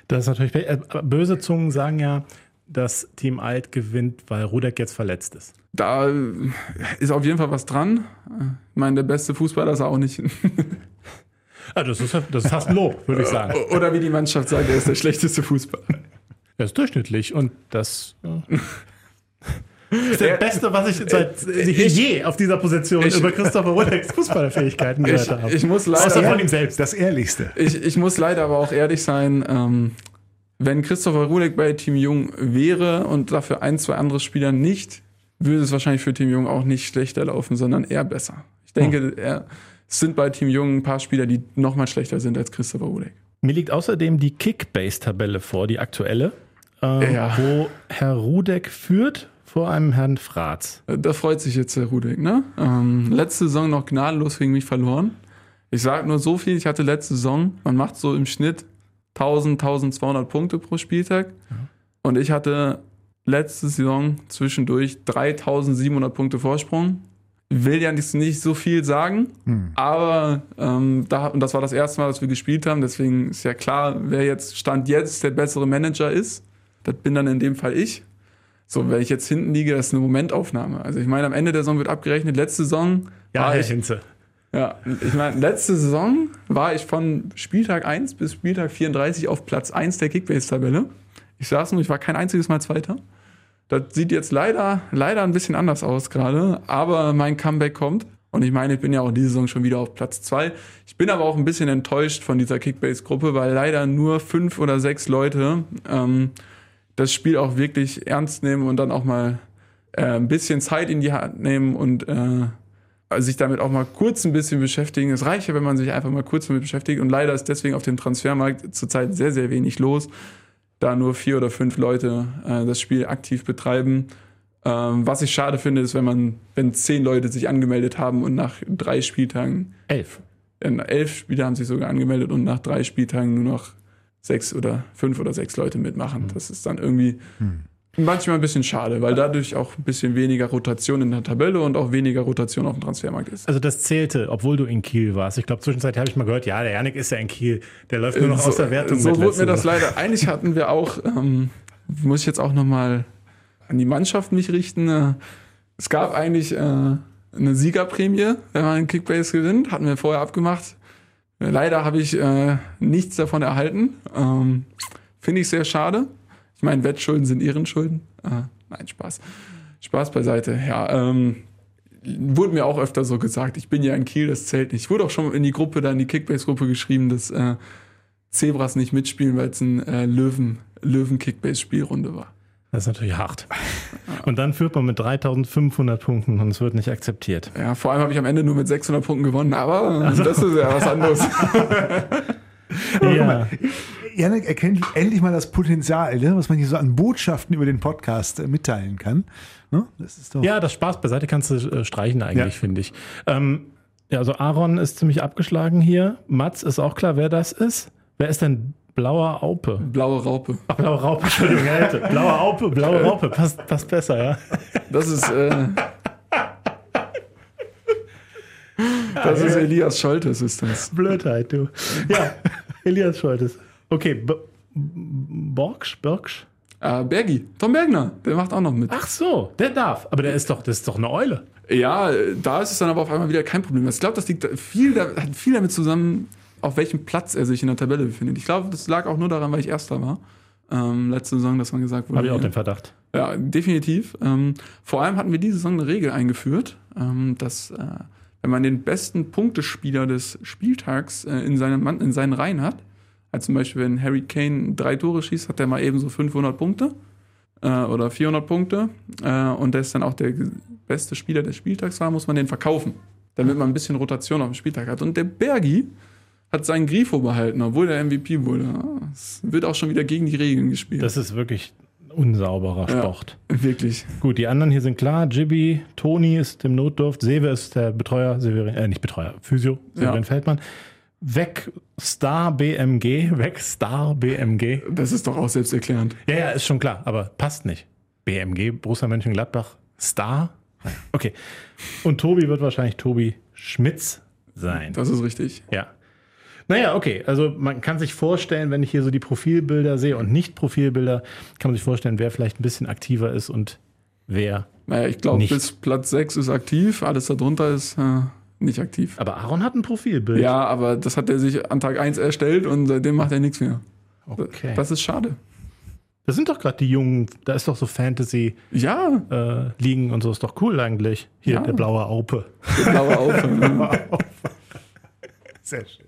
Das ist natürlich äh, böse Zungen sagen ja, dass Team Alt gewinnt, weil Rudek jetzt verletzt ist.
Da ist auf jeden Fall was dran. Ich meine, der beste Fußballer ist er auch nicht. <laughs>
Ah, das, ist, das ist fast ein Lob, würde ich sagen. <laughs>
Oder wie die Mannschaft sagt, er ist der schlechteste Fußballer.
Er ist durchschnittlich und das ja. <laughs> ist der Beste, was ich seit ich, je auf dieser Position ich, über Christopher Rudeks Fußballerfähigkeiten gehört
ich,
habe.
Ich muss leider,
Außer von ihm selbst, das Ehrlichste.
Ich, ich muss leider aber auch ehrlich sein, ähm, wenn Christopher Rudek bei Team Jung wäre und dafür ein, zwei andere Spieler nicht, würde es wahrscheinlich für Team Jung auch nicht schlechter laufen, sondern eher besser. Ich denke, oh. er, es sind bei Team Jung ein paar Spieler, die noch mal schlechter sind als Christopher Rudek.
Mir liegt außerdem die Kickbase-Tabelle vor, die aktuelle, äh, ja. wo Herr Rudek führt vor einem Herrn Fratz.
Da freut sich jetzt Herr Rudek, ne? Ähm, letzte Saison noch gnadenlos gegen mich verloren. Ich sage nur so viel, ich hatte letzte Saison, man macht so im Schnitt 1000, 1200 Punkte pro Spieltag. Ja. Und ich hatte letzte Saison zwischendurch 3700 Punkte Vorsprung. Will ja nicht, nicht so viel sagen, hm. aber ähm, da, und das war das erste Mal, dass wir gespielt haben. Deswegen ist ja klar, wer jetzt Stand jetzt der bessere Manager ist. Das bin dann in dem Fall ich. So, wenn ich jetzt hinten liege, das ist eine Momentaufnahme. Also ich meine, am Ende der Saison wird abgerechnet. Letzte Saison
ja,
war
Herr
ich,
Hinze.
Ja, ich meine, letzte Saison war ich von Spieltag 1 bis Spieltag 34 auf Platz 1 der Kickbase-Tabelle. Ich saß nur, ich war kein einziges Mal Zweiter. Das sieht jetzt leider, leider ein bisschen anders aus gerade, aber mein Comeback kommt. Und ich meine, ich bin ja auch diese Saison schon wieder auf Platz 2. Ich bin aber auch ein bisschen enttäuscht von dieser Kickbase-Gruppe, weil leider nur fünf oder sechs Leute ähm, das Spiel auch wirklich ernst nehmen und dann auch mal äh, ein bisschen Zeit in die Hand nehmen und äh, sich damit auch mal kurz ein bisschen beschäftigen. Es reicht ja, wenn man sich einfach mal kurz damit beschäftigt. Und leider ist deswegen auf dem Transfermarkt zurzeit sehr, sehr wenig los, da nur vier oder fünf Leute äh, das Spiel aktiv betreiben. Ähm, was ich schade finde, ist, wenn man, wenn zehn Leute sich angemeldet haben und nach drei Spieltagen
elf.
Äh, elf Spieler haben sich sogar angemeldet und nach drei Spieltagen nur noch sechs oder fünf oder sechs Leute mitmachen. Das ist dann irgendwie hm. Manchmal ein bisschen schade, weil dadurch auch ein bisschen weniger Rotation in der Tabelle und auch weniger Rotation auf dem Transfermarkt ist.
Also das zählte, obwohl du in Kiel warst. Ich glaube, zwischenzeitlich habe ich mal gehört, ja, der Janik ist ja in Kiel. Der läuft nur noch so, aus der Wertung.
So wurde mir das leider. Eigentlich hatten wir auch, ähm, muss ich jetzt auch nochmal an die Mannschaft mich richten. Äh, es gab eigentlich äh, eine Siegerprämie, wenn man einen Kickbase gewinnt. Hatten wir vorher abgemacht. Leider habe ich äh, nichts davon erhalten. Ähm, Finde ich sehr schade. Ich meine, Wettschulden sind Ehrenschulden. Ah, nein, Spaß. Spaß beiseite. Ja, ähm, wurde mir auch öfter so gesagt, ich bin ja in Kiel, das zählt nicht. Ich wurde auch schon in die Gruppe, da in die Kickbase-Gruppe geschrieben, dass äh, Zebras nicht mitspielen, weil es ein äh, Löwen, Löwen-Kickbase-Spielrunde war.
Das ist natürlich hart. Und dann führt man mit 3500 Punkten und es wird nicht akzeptiert.
Ja, vor allem habe ich am Ende nur mit 600 Punkten gewonnen, aber also. <laughs> das ist ja was anderes.
ja. Janik erkennt endlich mal das Potenzial, ne, was man hier so an Botschaften über den Podcast äh, mitteilen kann. Ne?
Das ist doch ja, das Spaß beiseite kannst du äh, streichen eigentlich, ja. finde ich. Ähm, ja, also Aaron ist ziemlich abgeschlagen hier. Mats ist auch klar, wer das ist. Wer ist denn Blauer Aupe?
Blaue Raupe.
Ach, blaue Raupe, Entschuldigung. blaue Aupe, blaue Raupe, passt, passt besser, ja.
Das ist, äh, <laughs> das ist Elias Scholtes, ist das.
Blödheit, du. Ja, Elias Scholtes. Okay, B Borgsch, Borgsch?
Äh, Bergi, Tom Bergner, der macht auch noch mit.
Ach so, der darf. Aber der ist doch, das ist doch eine Eule.
Ja, da ist es dann aber auf einmal wieder kein Problem. Ich glaube, das liegt viel, hat viel damit zusammen, auf welchem Platz er sich in der Tabelle befindet. Ich glaube, das lag auch nur daran, weil ich Erster war. ähm, letzte Saison, dass man gesagt wurde.
Habe ich auch den Verdacht.
Ja, definitiv. Ähm, vor allem hatten wir diese Saison eine Regel eingeführt, ähm, dass äh, wenn man den besten Punktespieler des Spieltags äh, in, seinem in seinen Reihen hat, als zum Beispiel wenn Harry Kane drei Tore schießt, hat der mal eben so 500 Punkte äh, oder 400 Punkte äh, und der ist dann auch der beste Spieler des Spieltags war, muss man den verkaufen, damit man ein bisschen Rotation auf dem Spieltag hat. Und der Bergi hat seinen Grifo behalten, obwohl der MVP wurde. Es wird auch schon wieder gegen die Regeln gespielt.
Das ist wirklich unsauberer
Ja.
Sport.
Wirklich.
Gut, die anderen hier sind klar. Jibby, Toni ist im Notdurft, Sewe ist der Betreuer, Severin, äh, nicht Betreuer, Physio, Severin
Ja.
Feldmann. Weg Star BMG, weg Star BMG.
Das ist doch auch selbsterklärend.
Ja, ja, ist schon klar, aber passt nicht. BMG, Borussia Mönchengladbach, Star. Okay. Und Tobi wird wahrscheinlich Tobi Schmitz sein.
Das ist richtig.
Ja. Naja, okay. Also man kann sich vorstellen, wenn ich hier so die Profilbilder sehe und nicht Profilbilder, kann man sich vorstellen, wer vielleicht ein bisschen aktiver ist und wer.
Naja, ich glaube, bis Platz 6 ist aktiv, alles darunter ist äh, nicht aktiv.
Aber Aaron hat ein Profilbild.
Ja, aber das hat er sich an Tag 1 erstellt und seitdem macht er nichts mehr.
Okay.
Das ist schade.
Das sind doch gerade die Jungen, da ist doch so Fantasy
Ja,
äh, liegen und so, ist doch cool eigentlich. Hier,
Ja.
der blaue Aupe.
blaue Auge. <laughs>
Sehr schön.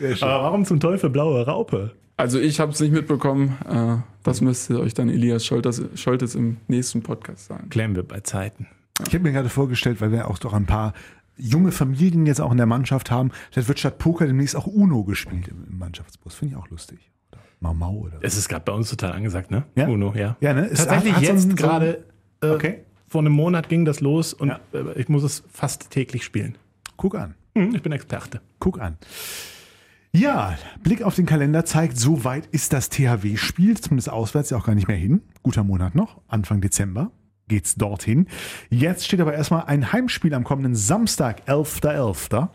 Sehr schön.
Aber warum zum Teufel blaue Raupe?
Also ich habe es nicht mitbekommen. Äh, das müsste euch dann Elias Scholtes, Scholtes im nächsten Podcast sagen.
Klären wir bei Zeiten.
Ich habe mir gerade vorgestellt, weil wir auch doch ein paar junge Familien jetzt auch in der Mannschaft haben, vielleicht wird statt Poker demnächst auch Uno gespielt im, Mannschaftsbus. Finde ich auch lustig. Oder Mau Mau oder so.
Es ist gerade bei uns total angesagt, ne?
Ja?
Uno, ja.
Ja, ne? Es
Tatsächlich
hat- hat so
jetzt
so
gerade, äh,
Okay.
vor einem Monat ging das los und
Ja.
äh, ich muss es fast täglich spielen.
Guck an.
Hm, ich bin Experte.
Guck an. Ja, Blick auf den Kalender zeigt, so weit ist das THW-Spiel, zumindest auswärts ja auch gar nicht mehr hin. Guter Monat noch, Anfang Dezember geht's dorthin. Jetzt steht aber erstmal ein Heimspiel am kommenden Samstag, 11.11.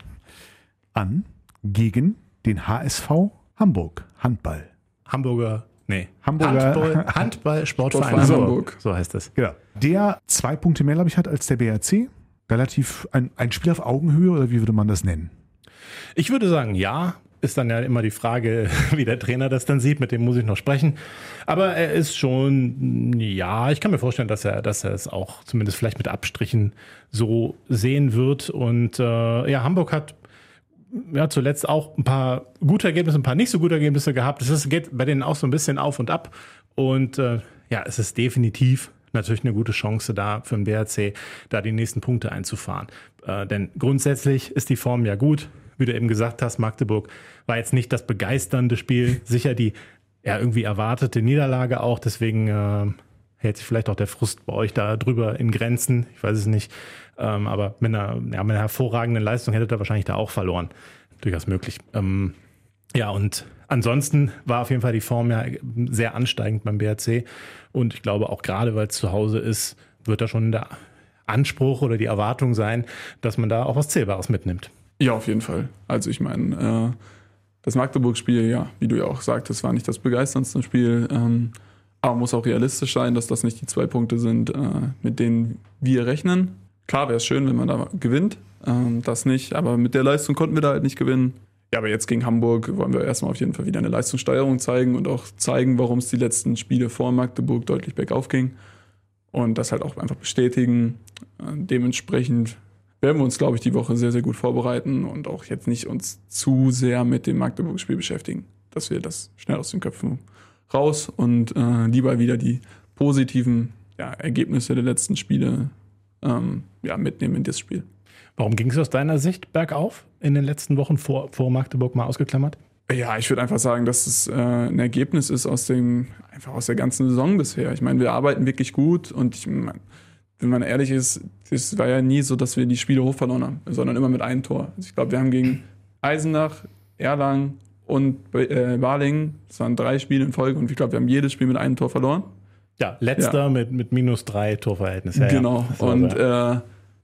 an gegen den HSV Hamburg Handball.
Hamburger, nee.
Hamburger-
Handball, <laughs> Handball Sportverein
Sportverein
Hamburg.
Hamburg.
So heißt es.
Genau. Der zwei Punkte mehr, glaube ich, hat als der BRC. Relativ ein, ein Spiel auf Augenhöhe oder wie würde man das nennen?
Ich würde sagen, ja. Ist dann ja immer die Frage, <laughs> wie der Trainer das dann sieht. Mit dem muss ich noch sprechen. Aber er ist schon, ja, ich kann mir vorstellen, dass er, dass er es auch zumindest vielleicht mit Abstrichen so sehen wird. Und äh, ja, Hamburg hat ja zuletzt auch ein paar gute Ergebnisse, ein paar nicht so gute Ergebnisse gehabt. Es geht bei denen auch so ein bisschen auf und ab. Und äh, ja, es ist definitiv natürlich eine gute Chance da für den BRC, da die nächsten Punkte einzufahren. Äh, denn grundsätzlich ist die Form ja gut. Wie du eben gesagt hast, Magdeburg war jetzt nicht das begeisternde Spiel. <laughs> Sicher die ja irgendwie erwartete Niederlage auch. Deswegen äh, hält sich vielleicht auch der Frust bei euch da drüber in Grenzen. Ich weiß es nicht. Ähm, aber mit einer, ja, mit einer hervorragenden Leistung hättet ihr wahrscheinlich da auch verloren. Durchaus möglich. Ähm, ja, und ansonsten war auf jeden Fall die Form ja sehr ansteigend beim BRC. Und ich glaube auch gerade, weil es zu Hause ist, wird da schon der Anspruch oder die Erwartung sein, dass man da auch was Zählbares mitnimmt.
Ja, auf jeden Fall. Also ich meine, äh, das Magdeburg-Spiel, ja, wie du ja auch sagtest, war nicht das begeisterndste Spiel. Ähm, aber muss auch realistisch sein, dass das nicht die zwei Punkte sind, äh, mit denen wir rechnen. Klar wäre es schön, wenn man da gewinnt. Ähm, das nicht, aber mit der Leistung konnten wir da halt nicht gewinnen. Ja, aber jetzt gegen Hamburg wollen wir erstmal auf jeden Fall wieder eine Leistungssteigerung zeigen und auch zeigen, warum es die letzten Spiele vor Magdeburg deutlich bergauf ging. Und das halt auch einfach bestätigen. Äh, dementsprechend werden wir uns, glaube ich, die Woche sehr, sehr gut vorbereiten und auch jetzt nicht uns zu sehr mit dem Magdeburg-Spiel beschäftigen, dass wir das schnell aus den Köpfen raus und äh, lieber wieder die positiven ja, Ergebnisse der letzten Spiele ähm, ja, mitnehmen in das Spiel.
Warum ging es aus deiner Sicht bergauf in den letzten Wochen vor, vor Magdeburg mal ausgeklammert?
Ja, ich würde einfach sagen, dass es äh, ein Ergebnis ist aus dem, einfach aus der ganzen Saison bisher. Ich meine, wir arbeiten wirklich gut und ich mein, wenn man ehrlich ist, es war ja nie so, dass wir die Spiele hoch verloren haben, sondern immer mit einem Tor. Also ich glaube, wir haben gegen Eisenach, Erlangen und äh, Balingen, das waren drei Spiele in Folge und ich glaube, wir haben jedes Spiel mit einem Tor verloren.
Ja, letzter Mit, mit minus drei Torverhältnis. Ja,
genau.
Ja.
Und
so.
äh,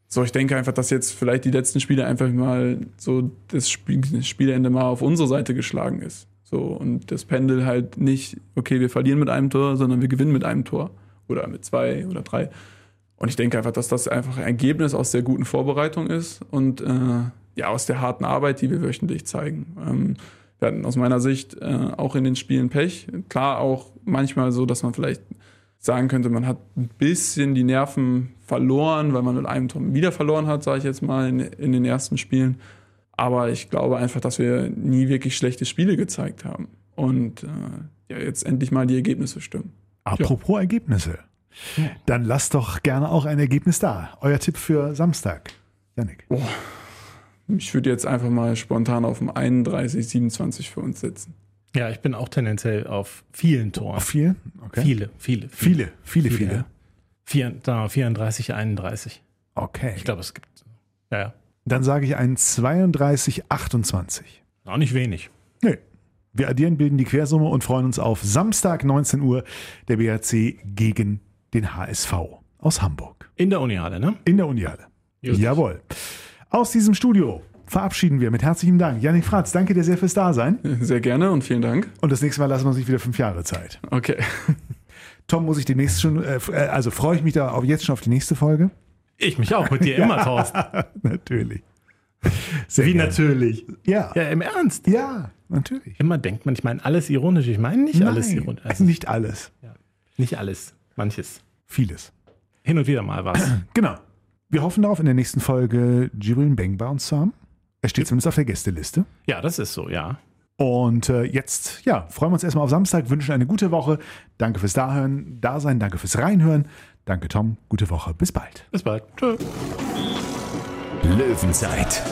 so, ich denke einfach, dass jetzt vielleicht die letzten Spiele einfach mal so das, Spiel, das Spielende mal auf unsere Seite geschlagen ist. So, und das Pendel halt nicht, okay, wir verlieren mit einem Tor, sondern wir gewinnen mit einem Tor. Oder mit zwei oder drei. Und ich denke einfach, dass das einfach ein Ergebnis aus der guten Vorbereitung ist und äh, ja, aus der harten Arbeit, die wir wöchentlich zeigen. Ähm, Wir hatten aus meiner Sicht äh, auch in den Spielen Pech. Klar auch manchmal so, dass man vielleicht sagen könnte, man hat ein bisschen die Nerven verloren, weil man mit einem Tor wieder verloren hat, sage ich jetzt mal, in, in den ersten Spielen. Aber ich glaube einfach, dass wir nie wirklich schlechte Spiele gezeigt haben. Und äh, ja, jetzt endlich mal die Ergebnisse stimmen.
Apropos ja. Ergebnisse. Dann lasst doch gerne auch ein Ergebnis da. Euer Tipp für Samstag, Janik.
Oh, ich würde jetzt einfach mal spontan auf dem 31, 27 für uns setzen.
Ja, ich bin auch tendenziell auf vielen Toren. Auf
viel?
Okay. Viele, viele,
viele. Viele, viele,
viele. Vier, 34, 31.
Okay.
Ich glaube, es gibt. Ja, ja.
Dann sage ich ein 32, 28.
Auch nicht wenig.
Nee. Wir addieren, bilden die Quersumme und freuen uns auf Samstag 19 Uhr der BHC gegen den HSV aus Hamburg.
In der Unihalle, ne?
In der Unihalle. Jawohl. Aus diesem Studio verabschieden wir mit herzlichem Dank. Janik Fratz, danke dir sehr fürs Dasein.
Sehr gerne und vielen Dank.
Und das nächste Mal lassen wir uns nicht wieder fünf Jahre Zeit.
Okay. <laughs>
Tom, muss ich demnächst schon, äh, äh, also freue ich mich da auch jetzt schon auf die nächste Folge?
Ich mich auch, mit dir <laughs> immer, Thorsten. <laughs>
natürlich.
Sehr Wie gerne. natürlich?
Ja.
Ja, im Ernst?
Ja, natürlich.
Immer denkt man, ich meine alles ironisch. Ich meine nicht Nein, alles ironisch.
Also, nicht alles.
Ja. Nicht alles, manches.
Vieles.
Hin und wieder mal was. <clears throat>
genau. Wir hoffen darauf, in der nächsten Folge Jibril Beng bei uns zu haben. Er steht zumindest auf der Gästeliste.
Ja, das ist so, ja.
Und äh, jetzt, ja, freuen wir uns erstmal auf Samstag, wünschen eine gute Woche. Danke fürs Dahören, Dasein, danke fürs Reinhören. Danke, Tom. Gute Woche. Bis bald.
Bis bald. Tschö.
Löwenzeit,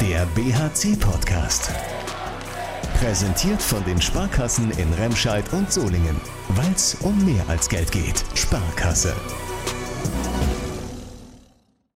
der BHC-Podcast. Präsentiert von den Sparkassen in Remscheid und Solingen. Weil es um mehr als Geld geht. Sparkasse.